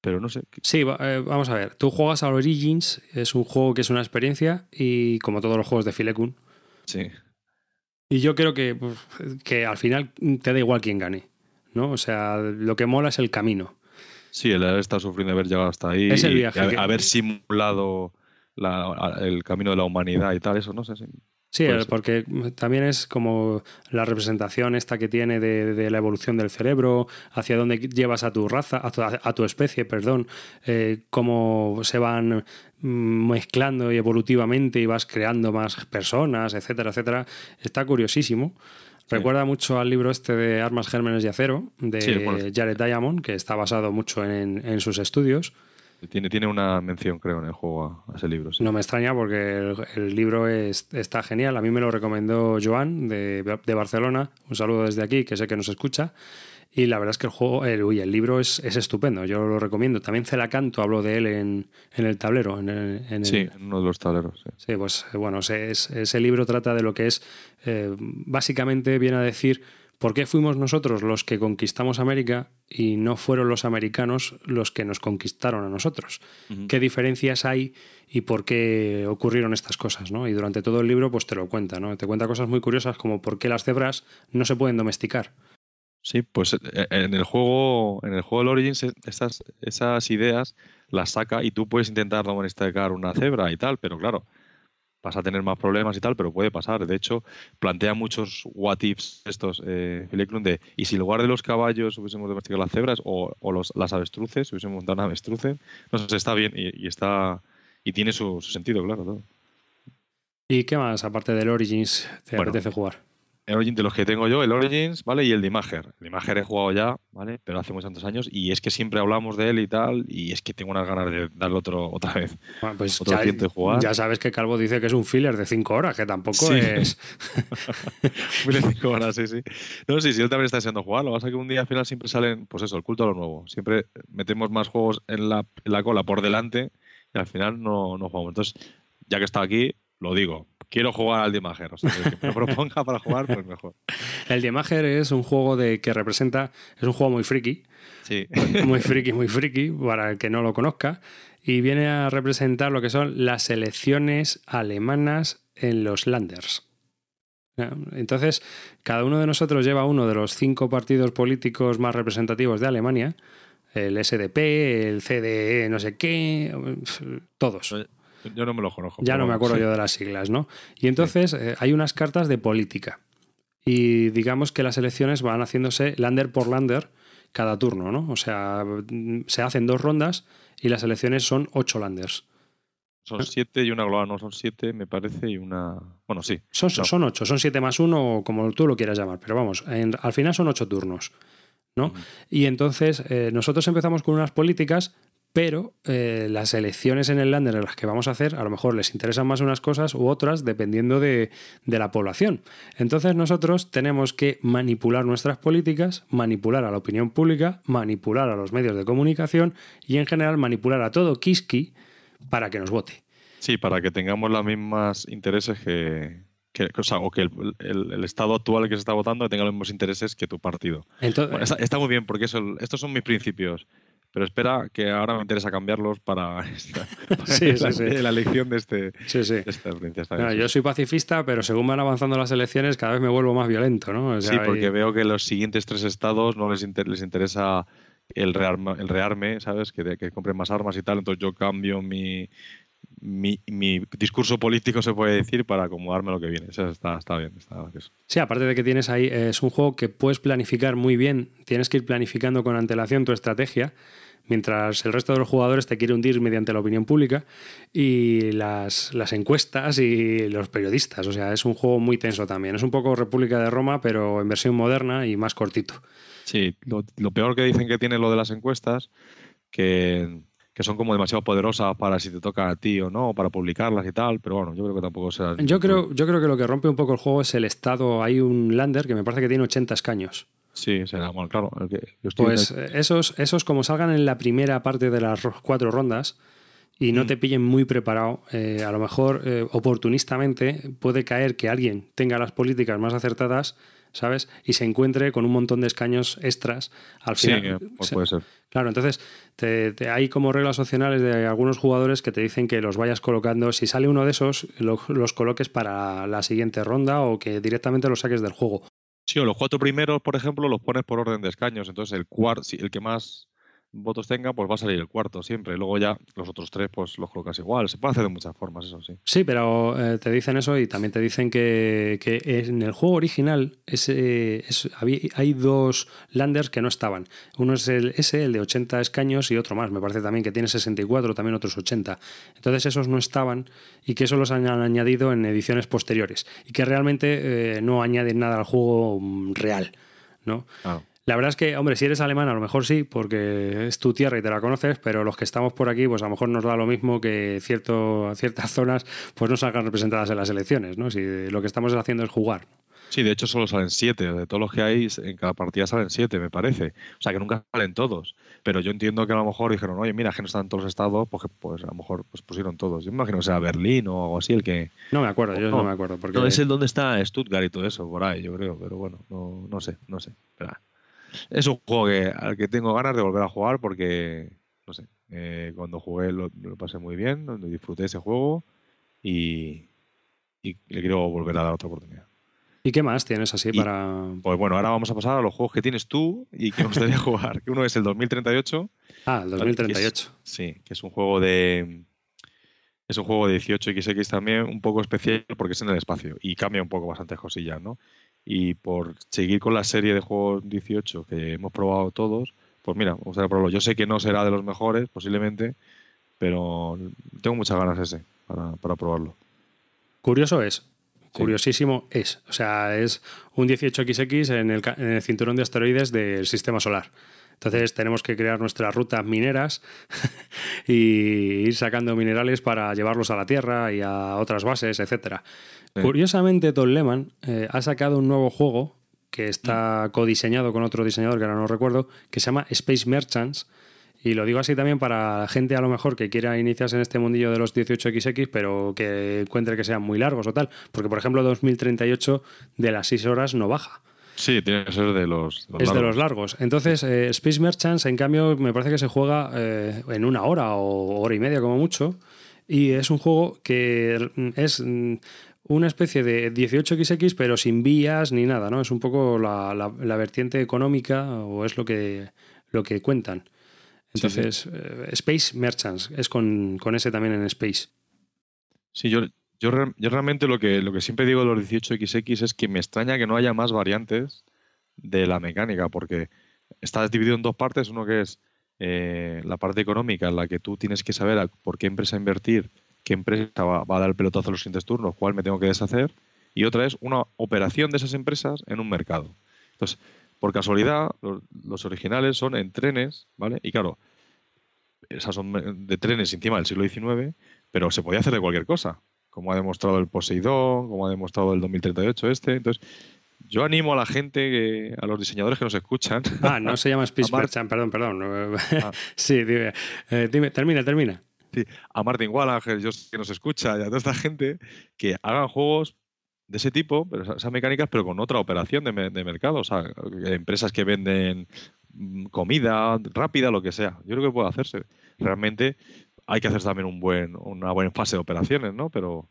Pero no sé. Sí, eh, vamos a ver. Tú juegas a Origins, es un juego que es una experiencia y como todos los juegos de Filekun. Sí, Y yo creo que, pues, que al final te da igual quién gane. ¿no? O sea, lo que mola es el camino. sí, el haber estado sufriendo haber llegado hasta ahí. Es el y viaje haber, que- haber simulado la- el camino de la humanidad y tal, eso no sé. sí. Sí, eh, porque también es como la representación esta que tiene de, de la evolución del cerebro, hacia dónde llevas a tu raza, a tu, a tu especie, perdón, eh, cómo se van mm, mezclando y evolutivamente y vas creando más personas, etcétera, etcétera. Está curiosísimo. Sí. Recuerda mucho al libro este de Armas, Gérmenes y Acero, de Sí, bueno. Jared Diamond, que está basado mucho en, en sus estudios. Tiene, tiene una mención, creo, en el juego a, a ese libro. Sí. No me extraña porque el, el libro es- está genial. A mí me lo recomendó Joan de, de Barcelona. Un saludo desde aquí, que sé que nos escucha. Y la verdad es que el juego, el, uy, el libro es, es estupendo. Yo lo recomiendo. También Celacanto habló de él en, en el tablero. En el, en el- Sí, en uno de los tableros. sí. Sí, pues bueno, ese, es- ese libro trata de lo que es, eh, básicamente viene a decir por qué fuimos nosotros los que conquistamos América y no fueron los americanos los que nos conquistaron a nosotros. ¿Qué diferencias hay y por qué ocurrieron estas cosas? ¿no? Y durante todo el libro pues te lo cuenta, ¿no? Te cuenta cosas muy curiosas como por qué las cebras no se pueden domesticar. Sí, pues eh, en el juego, en el juego del Origins, eh, esas, esas ideas las saca y tú puedes intentar domesticar una cebra y tal, pero claro, vas a tener más problemas y tal, pero puede pasar. De hecho, plantea muchos what ifs estos, eh, de y si en lugar de los caballos hubiésemos domesticado las cebras o, o los, las avestruces, hubiésemos montado avestruces, no sé, está bien y, y está y tiene su, su sentido, claro. todo. ¿Y qué más, aparte del Origins, te Bueno. apetece jugar? El Origin de los que tengo yo, el Origins, ¿vale? Y el de Imager. El Imager he jugado ya, ¿vale? Pero hace muchos tantos años y es que siempre hablamos de él y tal y es que tengo unas ganas de darle otro otra vez. Bueno, pues Otro ya, de jugar. ya sabes que Calvo dice que es un filler de 5 horas, que tampoco Sí. es... Muy de cinco horas, sí, sí. No, sí, sí, él también está deseando jugar. Lo que pasa es que un día al final siempre salen, pues eso, el culto a lo nuevo. Siempre metemos más juegos en la, en la cola por delante y al final no, no jugamos. Entonces, ya que está aquí, lo digo. Quiero jugar al Diemager. O sea, que me proponga para jugar, pues mejor. El Diemager es un juego de que representa, es un juego muy friki. Sí. Muy friki, muy friki, para el que no lo conozca. Y viene a representar lo que son las elecciones alemanas en los Landers. Entonces, cada uno de nosotros lleva uno de los cinco partidos políticos más representativos de Alemania, el SDP, el CDE, no sé qué, todos. Yo no me lo conozco. Ya no me acuerdo yo de las siglas, ¿no? Y entonces eh, hay unas cartas de política. Y digamos que las elecciones van haciéndose lander por lander cada turno, ¿no? O sea, se hacen dos rondas y las elecciones son ocho landers. Son siete y una global, no son siete, me parece, y una. Bueno, sí. Son, son ocho, son siete más uno, como tú lo quieras llamar, pero vamos, al final son ocho turnos. ¿no? Y entonces eh, nosotros empezamos con unas políticas, pero eh, las elecciones en el lander en las que vamos a hacer, a lo mejor les interesan más unas cosas u otras dependiendo de, de, la población. Entonces nosotros tenemos que manipular nuestras políticas, manipular a la opinión pública, manipular a los medios de comunicación y en general manipular a todo Kiski para que nos vote. Sí, para que tengamos los mismos intereses que, o, sea, que el, estado actual que se está votando tenga los mismos intereses que tu partido. está, muy bien, porque eso, estos son mis principios. Pero espera, que ahora me interesa cambiarlos para, la, elección de, este, esta provincia. yo soy pacifista, pero según van avanzando las elecciones, cada vez me vuelvo más violento. ¿no? sí, porque veo que los siguientes tres estados no les, les interesa el rearme, el rearme ¿sabes? Que, que compren más armas y tal. Entonces yo cambio mi, mi, discurso político, se puede decir, para acomodarme a lo que viene. Eso está, está bien. sí, aparte de que tienes ahí, es un juego que puedes planificar muy bien. Tienes que ir planificando con antelación tu estrategia mientras el resto de los jugadores te quiere hundir mediante la opinión pública y las, las, encuestas y los periodistas. O sea, es un juego muy tenso también. Es un poco República de Roma, pero en versión moderna y más cortito. Sí, lo, lo peor que dicen que tiene lo de las encuestas, que que son como demasiado poderosas para si te toca a ti o no, para publicarlas y tal, pero bueno, yo creo que tampoco será... Yo creo, yo creo que lo que rompe un poco el juego es el estado, hay un lander que me parece que tiene 80 escaños. Sí, será, bueno, claro. pues esos, esos como salgan en la primera parte de las cuatro rondas y no mm. te pillen muy preparado, eh, a lo mejor eh, oportunistamente puede caer que alguien tenga las políticas más acertadas ¿sabes? Y se encuentre con un montón de escaños extras al final. Sí, pues puede ser. Claro, entonces te, hay como reglas opcionales de algunos jugadores que te dicen que los vayas colocando. Si sale uno de esos, los coloques para la siguiente ronda o que directamente los saques del juego. Sí, o los cuatro primeros, por ejemplo, los pones por orden de escaños. Entonces, el, cuarto, el que más votos tenga, pues va a salir el cuarto siempre. Luego ya los otros tres, pues los colocas igual. Se puede hacer de muchas formas, eso sí. Sí, pero eh, te dicen eso y también te dicen que, que en el juego original hay dos landers que no estaban. Uno es el ese, el de 80 escaños, y otro más. Me parece también que tiene 64, también otros 80. Entonces esos no estaban y que eso los han añadido en ediciones posteriores. Y que realmente eh, no añaden nada al juego mm, real. ¿no? La verdad es que, hombre, si eres alemán, a lo mejor sí, porque es tu tierra y te la conoces, pero los que estamos por aquí, pues a lo mejor nos da lo mismo que cierto, ciertas zonas pues no salgan representadas en las elecciones, ¿no? Si lo que estamos haciendo es jugar. Sí, de hecho solo salen siete. De todos los que hay, en cada partida salen siete, me parece. O sea, que nunca salen todos. Pero yo entiendo que a lo mejor dijeron, oye, mira, que no están todos los estados, pues, pues a lo mejor pues, pusieron todos. Yo me imagino que sea Berlín o algo así el que... No me acuerdo, yo no, me acuerdo. Porque... No, es el donde está Stuttgart y todo eso, por ahí, yo creo. Pero bueno, no, no sé, no sé. Espera es un juego al que tengo ganas de volver a jugar porque, no sé, eh, cuando jugué lo, pasé muy bien, disfruté ese juego y, le quiero volver a dar otra oportunidad. ¿Y qué más tienes así para...? Pues bueno, ahora vamos a pasar a los juegos que tienes tú y que me gustaría jugar. Uno es el 2038. Ah, el 2038. sí, que es un juego de... Es un juego de 18XX también, un poco especial porque es en el espacio y cambia un poco bastantes cosillas, ¿no? Y por seguir con la serie de juegos 18 que hemos probado todos, pues mira, vamos a probarlo. Yo sé que no será de los mejores, posiblemente, pero tengo muchas ganas ese para, para probarlo. Curioso es, curiosísimo es. O sea, es un 18XX en el, en el cinturón de asteroides del sistema solar. Entonces tenemos que crear nuestras rutas mineras y ir sacando minerales para llevarlos a la Tierra y a otras bases, etcétera. Curiosamente, Tom Lehman eh, ha sacado un nuevo juego que está mm. codiseñado con otro diseñador que ahora no recuerdo, que se llama Space Merchants Y lo digo así también para gente a lo mejor que quiera iniciarse en este mundillo de los 18XX, pero que encuentre que sean muy largos o tal. Porque, por ejemplo, 2038 de las 6 horas no baja. Sí, tiene que ser de los, es largos. de los largos. Entonces, eh, Space Merchants, en cambio, me parece que se juega eh, en una hora o hora y media como mucho. Y es un juego que es mm, una especie de 18XX, pero sin vías ni nada, ¿no? Es un poco la, la, vertiente económica o es lo que, lo que cuentan. Entonces, eh, Space Merchants es con, con, ese también en Space. Sí, yo, yo, yo, realmente lo que, lo que siempre digo de los 18XX es que me extraña que no haya más variantes de la mecánica, porque está dividido en dos partes. Uno que es eh, la parte económica, en la que tú tienes que saber por qué empresa invertir, qué empresa va, a dar el pelotazo en los siguientes turnos, cuál me tengo que deshacer. Y otra es una operación de esas empresas en un mercado. Entonces, por casualidad, los, originales son en trenes, ¿vale? Y claro, esas son de trenes encima del siglo XIX, pero se podía hacer de cualquier cosa, como ha demostrado el Poseidón, como ha demostrado el 2038 este. Entonces, yo animo a la gente, a los diseñadores que nos escuchan. Ah, no se llama Space Merchant, perdón, perdón. Ah. sí, dime, eh, dime, termina, termina. Sí, a Martin yo que nos escucha, y a toda esta gente que hagan juegos de ese tipo, pero esas mecánicas, pero con otra operación de, mercado, o sea, empresas que venden mm, comida rápida, lo que sea. Yo creo que puede hacerse. Realmente hay que hacer también un buen, una buena fase de operaciones, ¿no? Pero,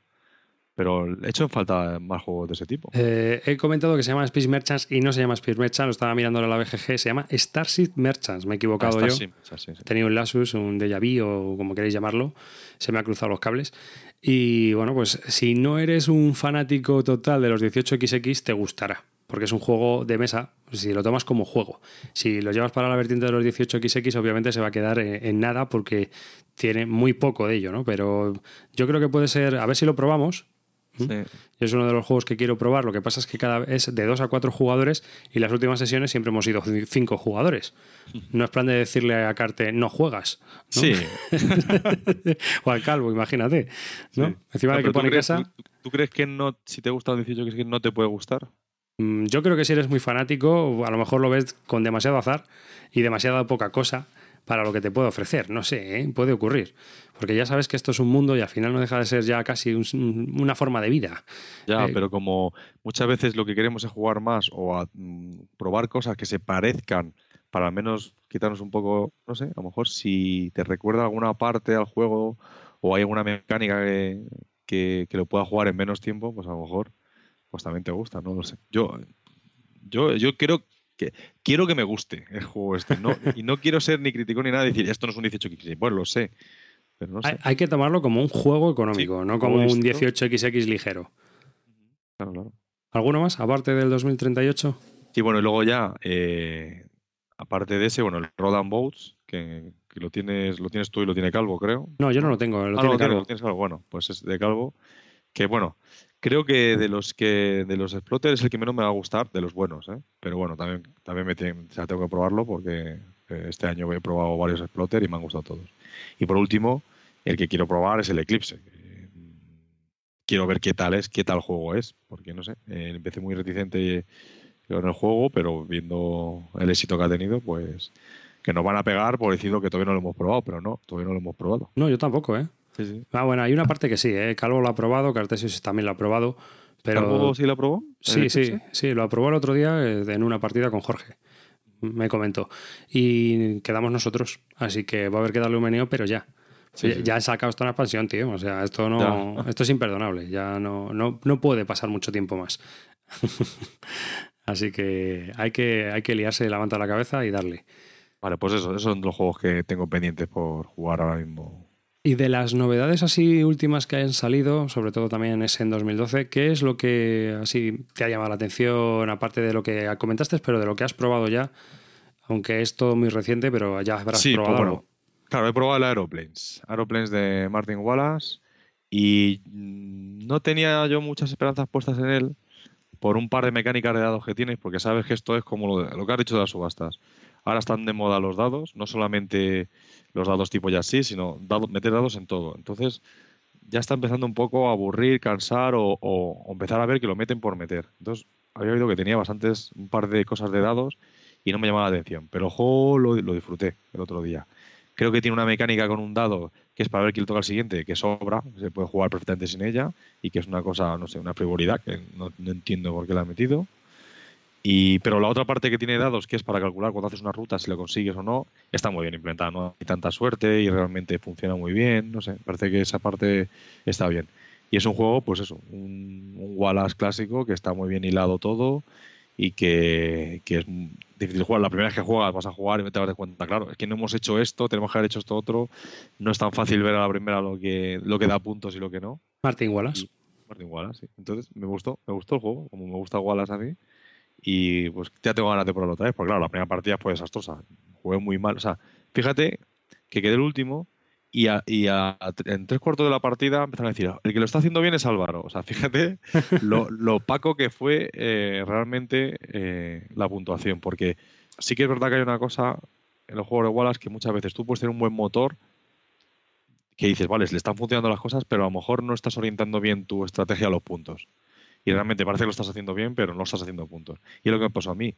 pero he hecho en falta más juegos de ese tipo. Eh, he comentado que se llama Space Merchants y no se llama Space Merchants, lo estaba mirando en la BGG, se llama Starship Merchants, me he equivocado ah, yo. He tenido un Lasus, un Deja Vu o como queréis llamarlo, se me han cruzado los cables. Y bueno, pues si no eres un fanático total de los 18XX, te gustará, porque es un juego de mesa, si lo tomas como juego. Si lo llevas para la vertiente de los 18XX, obviamente se va a quedar en, nada porque tiene muy poco de ello, ¿no? Pero yo creo que puede ser, a ver si lo probamos, es uno de los juegos que quiero probar. Lo que pasa es que cada vez es de dos a cuatro jugadores y las últimas sesiones siempre hemos ido cinco jugadores. No es plan de decirle a Carte, no juegas. Sí. o al calvo, imagínate. ¿no? Encima de que pone casa. ¿tú, crees que no, si te gusta el 18, que no te puede gustar? Mm, yo creo que si eres muy fanático, a lo mejor lo ves con demasiado azar y demasiada poca cosa para lo que te puede ofrecer. No sé, ¿eh? puede ocurrir. Porque ya sabes que esto es un mundo y al final no deja de ser ya casi una forma de vida. Ya, eh, pero como muchas veces lo que queremos es jugar más o mm, probar cosas que se parezcan para al menos quitarnos un poco, no sé, a lo mejor si te recuerda alguna parte al juego o hay alguna mecánica que, que, lo pueda jugar en menos tiempo, pues a lo mejor pues también te gusta, no lo sé. Yo, yo, yo creo que quiero que me guste el juego este. No, y no quiero ser ni crítico ni nada, decir esto no es un 18XX. Bueno, lo sé. Pero no sé. Hay, que tomarlo como un juego económico, no como un 18XX ligero. Claro, claro. ¿Alguno más, aparte del 2038? Sí, bueno, y luego ya, eh, aparte de ese, bueno, el Rodan Boats, que, lo tienes lo tienes tú y lo tiene Calvo, creo. No, yo no lo tengo, lo ah, tiene Calvo. tienes Calvo. Bueno, pues es de Calvo, que bueno, Creo que de los que de los exploters es el que menos me va a gustar, de los buenos, ¿eh? Pero bueno, también, también me tengo que probarlo porque eh, este año he probado varios exploters y me han gustado todos. Y por último, el que quiero probar es el Eclipse. Quiero ver qué tal es, qué tal juego es, porque no sé, eh, empecé muy reticente en el juego, pero viendo el éxito que ha tenido, pues que nos van a pegar por decirlo que todavía no lo hemos probado, pero no, todavía no lo hemos probado. No, yo tampoco, ¿eh? Ah, bueno, hay una parte que sí, ¿eh? Calvo lo ha probado, Cartesius también lo ha probado. Pero... ¿Calvo sí lo aprobó? Sí, sí, sí, lo aprobó el otro día eh, en una partida con Jorge. Me comentó. Y quedamos nosotros. Así que va a haber que darle un meneo, pero ya. ya he sacado esto una expansión, tío. O sea, esto no. Esto es imperdonable. Ya no, no, no puede pasar mucho tiempo más. Así que hay que, hay que liarse la manta a la cabeza y darle. Vale, pues eso, esos son los juegos que tengo pendientes por jugar ahora mismo y de las novedades así últimas que hayan salido, sobre todo también ese en 2012, ¿qué es lo que así te ha llamado la atención, aparte de lo que comentaste, pero de lo que has probado ya? Aunque es todo muy reciente, pero ya habrás sí, pues probado. bueno, claro, he probado el Aeroplanes. Aeroplanes de Martin Wallace. Y no tenía yo muchas esperanzas puestas en él por un par de mecánicas de dados que tienes, porque sabes que esto es como lo, lo que has dicho de las subastas. Ahora están de moda los dados, no solamente los dados tipo ya sí, sino meter dados en todo. Entonces ya está empezando un poco a aburrir, cansar o, empezar a ver que lo meten por meter. Entonces había oído que tenía bastantes, un par de cosas de dados y no me llamaba la atención. Pero juego lo, disfruté el otro día. Creo que tiene una mecánica con un dado que es para ver quién toca el siguiente, que sobra, se puede jugar perfectamente sin ella y que es una cosa, no sé, una frivolidad que no, entiendo por qué la ha metido. Y, pero la otra parte que tiene dados, que es para calcular cuando haces una ruta, si lo consigues o no, está muy bien implementada. No hay tanta suerte y realmente funciona muy bien. No sé, parece que esa parte está bien. Y es un juego, pues eso, un, un Wallace clásico que está muy bien hilado todo y que, es difícil jugar. La primera vez que juegas vas a jugar y te das cuenta, claro, es que no hemos hecho esto, tenemos que haber hecho esto otro. No es tan fácil ver a la primera lo que, lo que da puntos y lo que no. Martin Wallace. Martin Wallace, sí. Entonces me gustó, me gustó el juego, como me gusta Wallace a mí. Y pues ya tengo ganas de probarlo otra vez, porque claro, la primera partida fue desastrosa. Jugué muy mal. O sea, fíjate que quedé el último y, en tres cuartos de la partida empezaron a decir, el que lo está haciendo bien es Álvaro. O sea, fíjate lo, lo opaco que fue eh, realmente eh, la puntuación, porque sí que es verdad que hay una cosa en los juegos de Wallace que muchas veces tú puedes tener un buen motor que dices, vale, le están funcionando las cosas, pero a lo mejor no estás orientando bien tu estrategia a los puntos. Y realmente parece que lo estás haciendo bien, pero no estás haciendo puntos. Y es lo que me pasó a mí,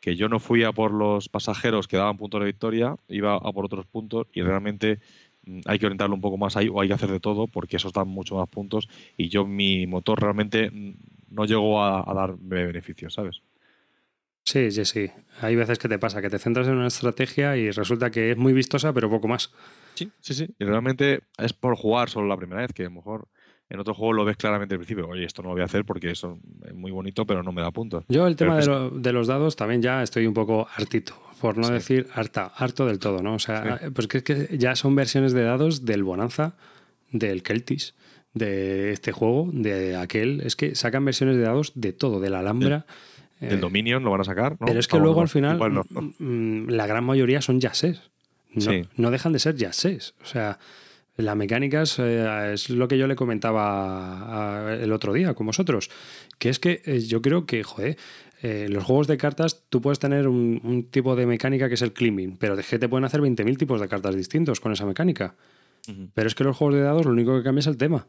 que yo no fui a por los pasajeros que daban puntos de victoria, iba a por otros puntos y realmente Mm, hay que orientarlo un poco más ahí o hay que hacer de todo porque esos dan mucho más puntos y yo mi motor realmente no llegó a, dar beneficios, ¿sabes? Sí, sí, sí. Hay veces que te pasa, que te centras en una estrategia y resulta que es muy vistosa, pero poco más. Sí, sí, sí. Y realmente es por jugar solo la primera vez, que a lo mejor en otro juego lo ves claramente al principio. Oye, esto no lo voy a hacer porque eso es muy bonito, pero no me da puntos. Yo el tema de, de, los dados también ya estoy un poco hartito por no decir harta, harto del todo, ¿no? O sea, pues que, es que ya son versiones de dados del Bonanza, del Celtis, de este juego, de aquel. Es que sacan versiones de dados de todo, de la Alhambra. Del, Dominion lo van a sacar, ¿no? Pero es que luego al final mm, mm, la gran mayoría son jazzes. No, no dejan de ser jazzes. O sea, la mecánica eh, es, lo que yo le comentaba el otro día con vosotros, que es que eh, yo creo que, joder, eh, los juegos de cartas tú puedes tener un, tipo de mecánica que es el climbing, pero de que te pueden hacer 20.000 tipos de cartas distintos con esa mecánica. Pero es que los juegos de dados lo único que cambia es el tema.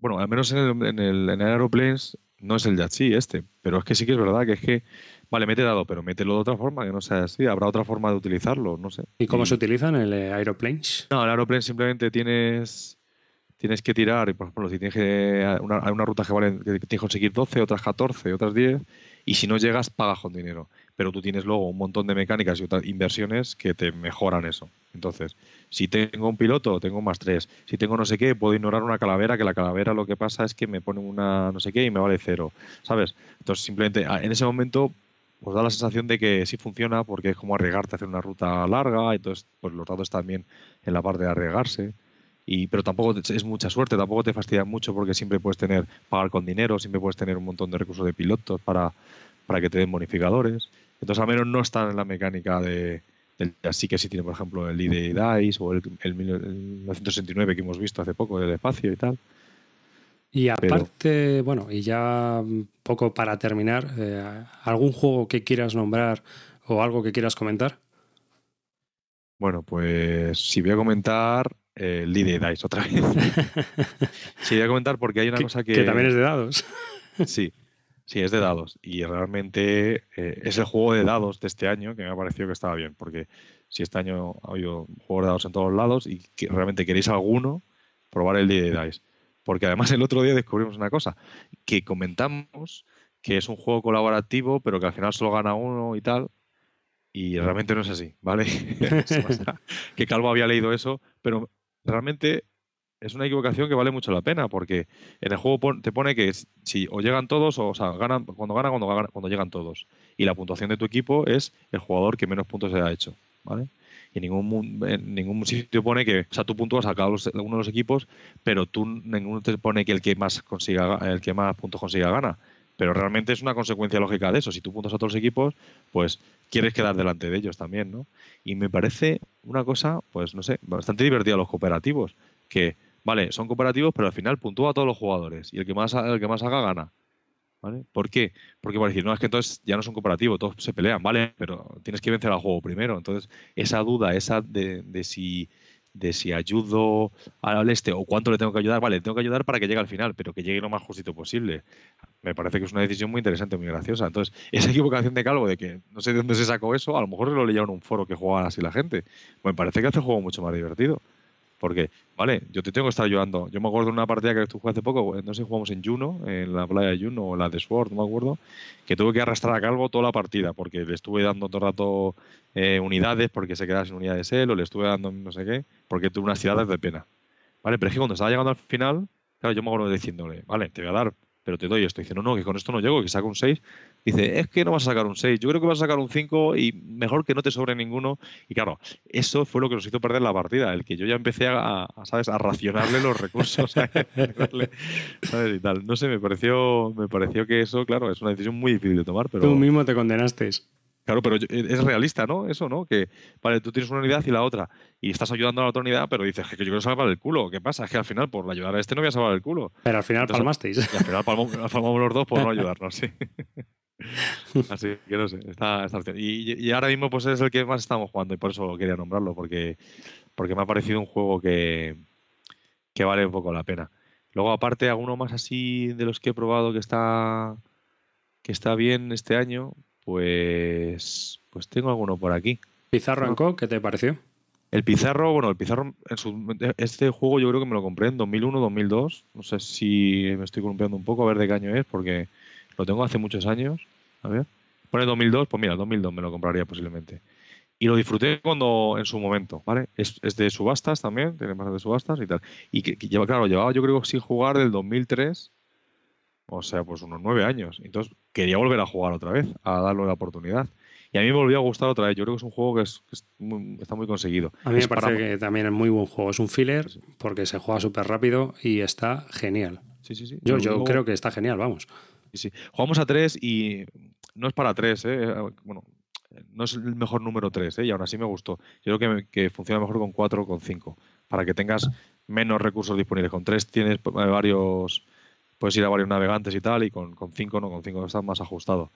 Bueno, al menos en el, en el, en Aeroplanes no es el Yahtzee este, pero es que sí que es verdad que es que, vale, mete dado, pero mételo de otra forma, que no sea así, habrá otra forma de utilizarlo, no sé. ¿Y cómo se utiliza en el Aeroplanes? No, el Aeroplanes simplemente tienes tienes que tirar, por ejemplo, si tienes que una, hay una ruta que vale que tienes que conseguir 12, otras 14, otras 10, y si no llegas, pagas con dinero. Pero tú tienes luego un montón de mecánicas y otras inversiones que te mejoran eso. Entonces, si tengo un piloto, tengo más tres. Si tengo no sé qué, puedo ignorar una calavera, que la calavera lo que pasa es que me pone una no sé qué y me vale cero. ¿Sabes? Entonces, simplemente ah, en ese momento pues da la sensación de que sí funciona porque es como arriesgarte a hacer una ruta larga, entonces pues los datos también en la parte de arriesgarse. Y, pero tampoco es mucha suerte, tampoco te fastidia mucho porque siempre puedes tener, pagar con dinero, siempre puedes tener un montón de recursos de pilotos para, para que te den bonificadores. Entonces, al menos no están en la mecánica de, así que sí tiene, por ejemplo, el ID Dice o el, el, 1969 que hemos visto hace poco del espacio y tal. Y aparte, bueno, y ya poco para terminar, eh, ¿algún juego que quieras nombrar o algo que quieras comentar? Bueno, pues si voy a comentar, el de Dice otra vez. sí, voy a comentar porque hay una cosa que. Que también es de dados. sí, sí, es de dados. Y realmente eh, es el juego de dados de este año que me ha parecido que estaba bien. Porque si este año ha habido juegos de dados en todos lados y que realmente queréis alguno, probar el de Dice. Porque además el otro día descubrimos una cosa, que comentamos que es un juego colaborativo, pero que al final solo gana uno y tal. Y realmente no es así, ¿vale? que Calvo había leído eso, pero realmente es una equivocación que vale mucho la pena, porque en el juego te pone que si o llegan todos, o, o sea, cuando ganan, cuando, cuando llegan todos. Y la puntuación de tu equipo es el jugador que menos puntos se ha hecho, ¿vale? Y en ningún, en ningún sitio pone que, o sea, tú puntúas a cada uno de los equipos, pero tú ninguno te pone que el que más consiga, el que más puntos consiga gana. Pero realmente es una consecuencia lógica de eso. Si tú puntas a todos los equipos, pues quieres quedar delante de ellos también, ¿no? Y me parece una cosa, pues no sé, bastante divertida los cooperativos, que, vale, son cooperativos, pero al final puntúa a todos los jugadores y el que más, el que más haga gana. ¿Vale? ¿Por qué? Porque a decir, no, es que entonces ya no son cooperativos, todos se pelean, ¿vale? Pero tienes que vencer al juego primero. Entonces, esa duda, esa de, de si de si ayudo al este o cuánto le tengo que ayudar, vale, le tengo que ayudar para que llegue al final, pero que llegue lo más justito posible. me parece que es una decisión muy interesante, muy graciosa. Entonces, esa equivocación de Calvo de que no sé de dónde se sacó eso, a lo mejor se lo leía en un foro que jugaban así la gente. me parece que hace el juego mucho más divertido. Porque, vale, yo te tengo que estar ayudando. Yo me acuerdo de una partida que tú jugaste hace poco, no sé si jugamos en Juno, en la playa de Juno o la de Sword, no me acuerdo, que tuve que arrastrar a Calvo toda la partida porque le estuve dando todo el rato eh, unidades porque se quedaba sin unidades él o le estuve dando no sé qué, porque tuve unas ciudades de pena. Vale, pero es que cuando estaba llegando al final, claro, yo me acuerdo diciéndole, vale, te voy a dar pero te doy esto. Dice, no, no, que con esto no llego, que saco un 6. Dice, es que no vas a sacar un 6, yo creo que vas a sacar un 5 y mejor que no te sobre ninguno. Y claro, eso fue lo que nos hizo perder la partida, el que yo ya empecé a, ¿sabes?, a racionarle los recursos, ¿sabes? Y tal. No sé, me pareció, me pareció que eso, claro, es una decisión muy difícil de tomar, pero... Tú mismo te condenaste. Claro, pero es realista, ¿no? Eso, ¿no? Que, vale, tú tienes una unidad y la otra, y estás ayudando a la otra unidad, pero dices que yo quiero salvar el culo. ¿Qué pasa? Es que al final, por ayudar a este, no voy a salvar el culo. Pero al final palmasteis. Y al final palmamos, los dos por no ayudarnos, sí. Así que no sé, está, y, y, ahora mismo pues es el que más estamos jugando y por eso quería nombrarlo, porque, porque me ha parecido un juego que, que vale un poco la pena. Luego, aparte, alguno más así de los que he probado que está, que está bien este año, pues, pues tengo alguno por aquí. ¿Pizarro Anco, qué te pareció? El Pizarro, bueno, el Pizarro, este juego yo creo que me lo compré en 2001, 2002. No sé si me estoy columpiando un poco, a ver de qué año es, porque lo tengo hace muchos años. A ver. Pone 2002, pues mira, 2002 me lo compraría posiblemente. Y lo disfruté cuando en su momento, ¿vale? Es, de subastas también, tiene más de subastas y tal. Y que, lleva, claro, llevaba yo creo sin jugar del 2003 o sea, pues unos nueve años. Entonces quería volver a jugar otra vez, a darle la oportunidad. Y a mí me volvió a gustar otra vez. Yo creo que es un juego que, está muy conseguido. A mí me parece que también es muy buen juego. Es un filler porque se juega súper rápido y está genial. Sí, sí, sí. Yo, yo creo que está genial, vamos. Sí, sí. Jugamos a tres y no es para tres, ¿eh? Bueno, no es el mejor número tres, ¿eh? Y aún así me gustó. Yo creo que, que funciona mejor con cuatro o con cinco. Para que tengas menos recursos disponibles. Con tres tienes eh, varios puedes ir a varios navegantes y tal, y con, con cinco no, con cinco está más ajustado.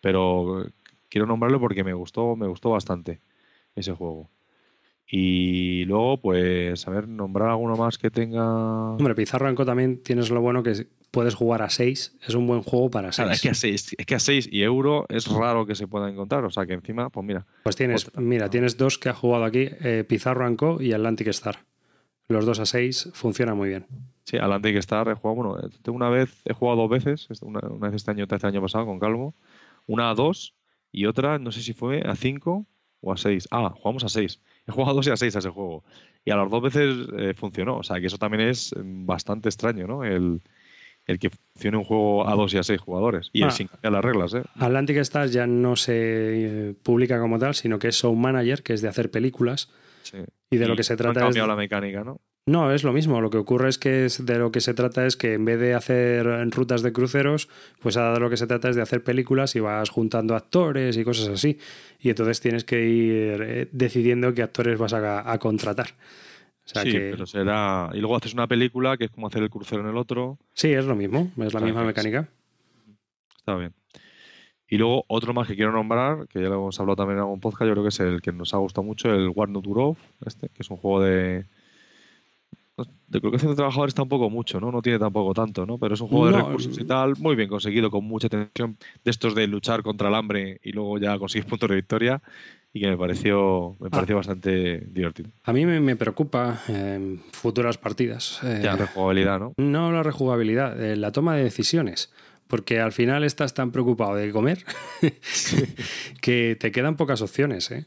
Pero quiero nombrarlo porque me gustó, me gustó bastante ese juego. Y luego, pues, a ver, nombrar alguno más que tenga. Hombre, Pizarro Anco también tienes lo bueno que puedes jugar a 6. Es un buen juego para 6. es que a 6, es que a 6 y euro es raro que se pueda encontrar. O sea que encima, pues mira. Pues tienes, mira, tienes dos que ha jugado aquí, eh, Pizarro Anco y Atlantic Star. Los dos a 6 funcionan muy bien. Sí, Atlantic Star he jugado, bueno, una vez, he jugado dos veces, una, vez este año, este año pasado con Calvo, una a dos y otra, no sé si fue a cinco o a seis. Ah, jugamos a seis. He jugado a dos y a seis a ese juego. Y a las dos veces eh, funcionó. O sea, que eso también es bastante extraño, ¿no? El, que funcione un juego a dos y a seis jugadores. Y sin cambiar las reglas, ¿eh? Atlantic Star ya no se eh, publica como tal, sino que es Show Manager, que es de hacer películas. Sí. Y de lo que se trata no han cambiado la mecánica, ¿no? No, es lo mismo. Lo que ocurre es que es de lo que se trata es que en vez de hacer rutas de cruceros, pues ahora de lo que se trata es de hacer películas y vas juntando actores y cosas así. Y entonces tienes que ir eh, decidiendo qué actores vas a, contratar. Sí, pero será. Y luego haces una película que es como hacer el crucero en el otro. Sí, es lo mismo, es la misma mecánica. Está bien. Y luego otro más que quiero nombrar, que ya lo hemos hablado también en algún podcast, yo creo que es el que nos ha gustado mucho, el War Not este, que es un juego de, de colocación de trabajadores tampoco mucho, ¿no? No tiene tampoco tanto, ¿no? Pero es un juego de recursos y tal, muy bien conseguido, con mucha tensión de estos de luchar contra el hambre y luego ya conseguir puntos de victoria y que me pareció, me pareció ah. bastante divertido. A mí me, preocupa en futuras partidas. Eh, la rejugabilidad, ¿no? No la rejugabilidad, eh, la toma de decisiones. Porque al final estás tan preocupado de comer que te quedan pocas opciones, ¿eh?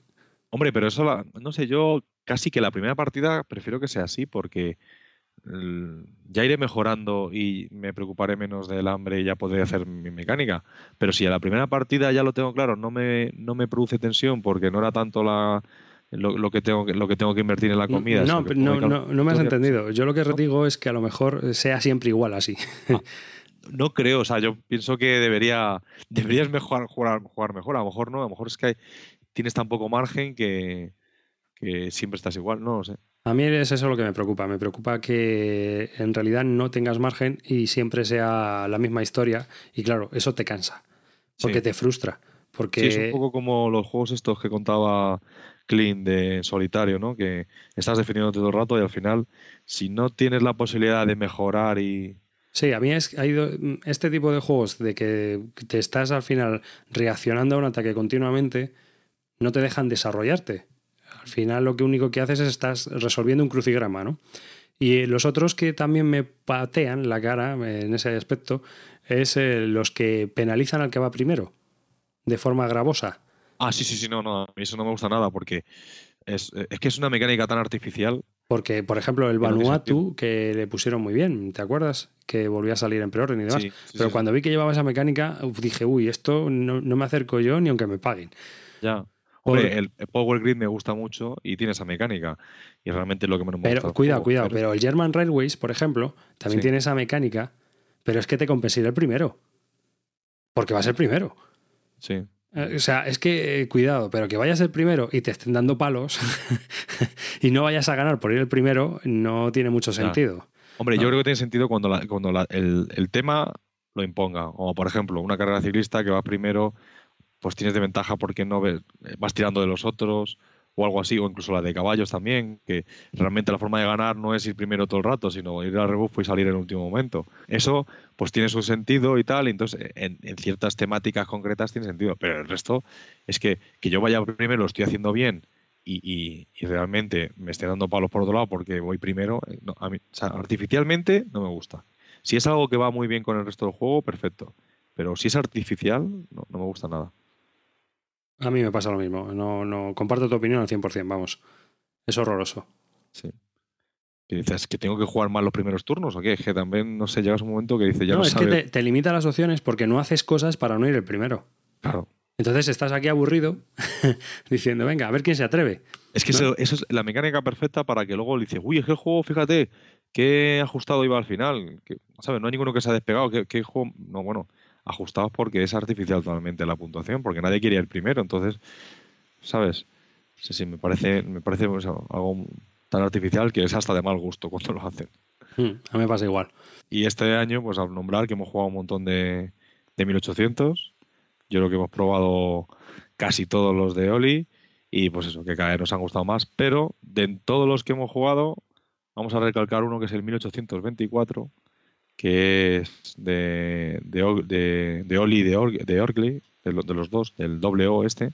Hombre, pero eso, no sé, yo casi que la primera partida prefiero que sea así porque ya iré mejorando y me preocuparé menos del hambre y ya podré hacer mi mecánica. Pero si a la primera partida ya lo tengo claro, no me, no me produce tensión porque no era tanto la, lo, que tengo, lo que tengo que invertir en la comida. No, no, no, no, me has entendido. Yo lo que digo es que a lo mejor sea siempre igual así. Ah, no creo, o sea, yo pienso que debería, deberías mejor, jugar, jugar mejor. A lo mejor no, a lo mejor es que hay, tienes tan poco margen que, siempre estás igual, no lo sé. A mí es eso lo que me preocupa. Me preocupa que en realidad no tengas margen y siempre sea la misma historia. Y claro, eso te cansa. Porque te frustra. Porque... Sí, es un poco como los juegos estos que contaba Clean de solitario, ¿no? Que estás definiéndote todo el rato y al final, si no tienes la posibilidad de mejorar y, Sí, a mí es, ha ido, este tipo de juegos de que te estás al final reaccionando a un ataque continuamente, no te dejan desarrollarte. Al final lo que único que haces es estás resolviendo un crucigrama, ¿no? Y los otros que también me patean la cara en ese aspecto es eh, los que penalizan al que va primero, de forma gravosa. Ah, sí, sí, sí, no, no, a mí eso no me gusta nada porque es, es que es una mecánica tan artificial. Porque, por ejemplo, el Vanuatu, que le pusieron muy bien, ¿te acuerdas? Que volvía a salir en preorden y demás. Pero cuando vi que llevaba esa mecánica, dije, uy, esto no, me acerco yo ni aunque me paguen. Ya. Hombre, el, Power Grid me gusta mucho y tiene esa mecánica. Y realmente es lo que menos me pero, gusta. Cuidado, cuidado. Pero... el German Railways, por ejemplo, también tiene esa mecánica, pero es que te compensa el primero. Porque va a ser primero. Sí. Eh, o sea, es que, eh, cuidado, pero que vayas el primero y te estén dando palos y no vayas a ganar por ir el primero, no tiene mucho sentido. Hombre, yo creo que tiene sentido cuando, cuando el, el, tema lo imponga. O, por ejemplo, una carrera ciclista que va primero pues tienes de ventaja porque no ves, eh, vas tirando de los otros o algo así, o incluso la de caballos también, que realmente la forma de ganar no es ir primero todo el rato, sino ir al rebufo y salir en el último momento. Eso pues tiene su sentido y tal, entonces en, ciertas temáticas concretas tiene sentido, pero el resto es que, que yo vaya primero, lo estoy haciendo bien y, y, realmente me esté dando palos por otro lado porque voy primero, eh, a mí, artificialmente no me gusta. Si es algo que va muy bien con el resto del juego, perfecto, pero si es artificial, no me gusta nada. A mí me pasa lo mismo. No, no comparto tu opinión al 100%, vamos. Es horroroso. Sí. ¿Y dices que tengo que jugar más los primeros turnos o qué? Es que también, no sé, llegas un momento que dices ya no, no es que te, limita las opciones porque no haces cosas para no ir el primero. Claro. Entonces estás aquí aburrido diciendo, venga, a ver quién se atreve. Es que eso, es la mecánica perfecta para que luego le dices, uy, es que el juego, fíjate, qué ajustado iba al final. Que, ¿Sabes? No hay ninguno que se ha despegado. ¿Qué, qué juego? No, bueno, ajustados porque es artificial totalmente la puntuación, porque nadie quiere ir primero. Entonces, ¿sabes? Sí, sí, me parece, me parece algo tan artificial que es hasta de mal gusto cuando lo hacen. Hmm, a mí me pasa igual. Y este año, pues al nombrar que hemos jugado un montón de, de 1800, yo creo que hemos probado casi todos los de Oli y pues eso, que cada vez nos han gustado más, pero de todos los que hemos jugado, vamos a recalcar uno que es el 1824, que es de, de, de, Oli y de, de Orgley, de, los dos, del doble O este,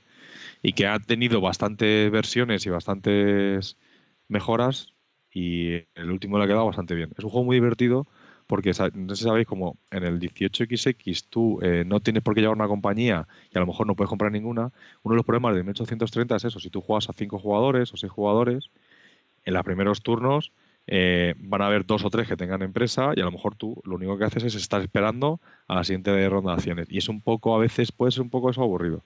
y que ha tenido bastantes versiones y bastantes mejoras y el último le ha quedado bastante bien. Es un juego muy divertido porque no sé si sabéis como en el 18XX tú eh, no tienes por qué llevar una compañía y a lo mejor no puedes comprar ninguna. Uno de los problemas de 1830 es eso, si tú juegas a cinco jugadores o seis jugadores, en los primeros turnos eh, van a haber dos o tres que tengan empresa y a lo mejor tú lo único que haces es estar esperando a la siguiente ronda de acciones. Y es un poco, a veces puede ser un poco eso aburrido.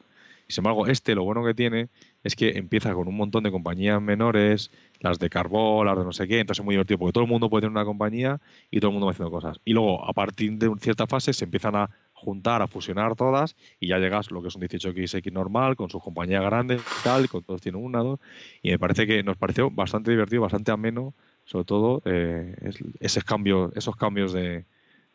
Sin embargo, este lo bueno que tiene es que empieza con un montón de compañías menores, las de carbón, las de no sé qué, entonces es muy divertido porque todo el mundo puede tener una compañía y todo el mundo va haciendo cosas. Y luego, a partir de cierta fase, se empiezan a juntar, a fusionar todas y ya llegas lo que es un 18XX normal, con sus compañías grandes y tal, con todos tienen una, dos. Y me parece que nos pareció bastante divertido, bastante ameno sobre todo eh, esos cambios, esos cambios de,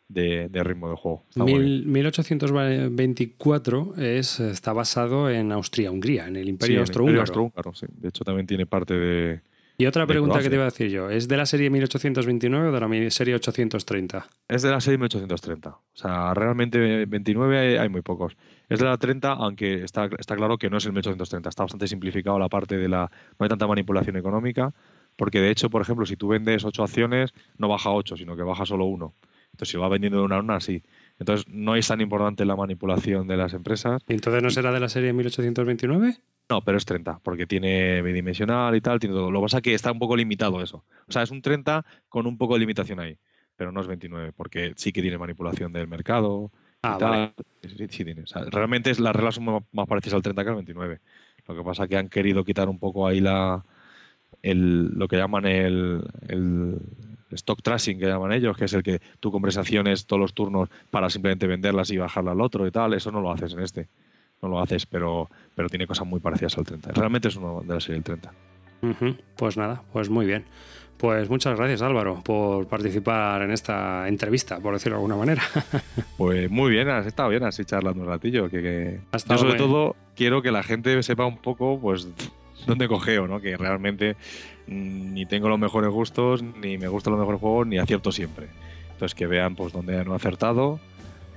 ritmo de juego. 1824 es, está basado en Austria-Hungría, en el Imperio Austrohúngaro. De hecho, también tiene parte de. Y otra pregunta que te iba a decir yo, ¿es de la serie 1829 o de la serie 830? Es de la serie 1830. O sea, realmente 29 hay, muy pocos. Es de la 30, aunque está, está claro que no es el 1830. Está bastante simplificado la parte de la... No hay tanta manipulación económica porque de hecho, por ejemplo, si tú vendes ocho acciones, no baja ocho, sino que baja solo uno. Entonces, si va vendiendo de una a una, sí. Entonces, no es tan importante la manipulación de las empresas. ¿Y entonces no será de la serie 1829? No, pero es 30, porque tiene bidimensional y tal, tiene todo. Lo que pasa es que está un poco limitado eso. O sea, es un 30 con un poco de limitación ahí, pero no es 29, porque sí que tiene manipulación del mercado y ah, tal. Sí, sí, tiene. O sea, realmente es, las reglas son más parecidas al 30 que al 29. Lo que pasa es que han querido quitar un poco ahí la, el, lo que llaman el, el, stock tracing, que llaman ellos, que es el que tú compres acciones todos los turnos para simplemente venderlas y bajarlas al otro y tal, eso no lo haces en este. No lo haces, pero, pero tiene cosas muy parecidas al 30. Realmente es uno de la serie del 30. Pues nada, pues muy bien. Pues muchas gracias Álvaro por participar en esta entrevista, por decirlo de alguna manera. pues muy bien, has estado bien así charlando un ratillo. Que, que... Yo sobre todo quiero que la gente sepa un poco pues dónde cogeo, ¿no? Que realmente mm, ni tengo los mejores gustos, ni me gustan los mejores juegos, ni acierto siempre. Entonces que vean pues dónde no he acertado,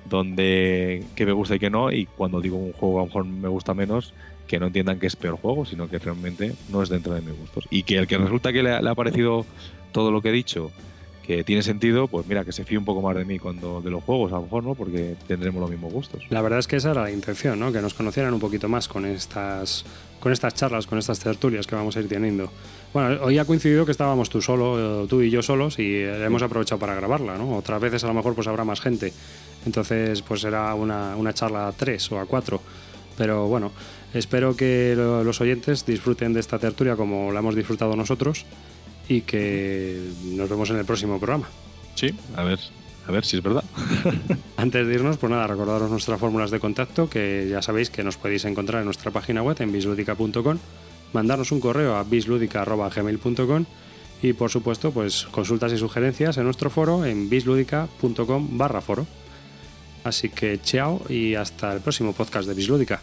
dónde qué me gusta y qué no, y cuando digo un juego a lo mejor me gusta menos, que no entiendan que es peor juego, sino que realmente no es dentro de mis gustos. Y que el que resulta que le ha parecido todo lo que he dicho, que tiene sentido, pues mira, que se fíe un poco más de mí cuando de los juegos, a lo mejor, ¿no? Porque tendremos los mismos gustos. La verdad es que esa era la intención, ¿no? Que nos conocieran un poquito más con estas, con estas charlas, con estas tertulias que vamos a ir teniendo. Bueno, hoy ha coincidido que estábamos tú solo, eh, tú y yo solos, y hemos aprovechado para grabarla, ¿no? Otras veces a lo mejor pues habrá más gente. Entonces, pues será una, una charla a tres o a cuatro. Pero bueno, espero que lo- los oyentes disfruten de esta tertulia como la hemos disfrutado nosotros y que nos vemos en el próximo programa. Sí, a ver, a ver si es verdad. Antes de irnos, pues nada, recordaros nuestras fórmulas de contacto, que ya sabéis que nos podéis encontrar en nuestra página web en bisludica.com, mandarnos un correo a bisludica.gmail.com y por supuesto, pues consultas y sugerencias en nuestro foro en bisludica.com barra foro. Así que chao y hasta el próximo podcast de Bislúdica.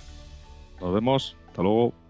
Nos vemos, hasta luego.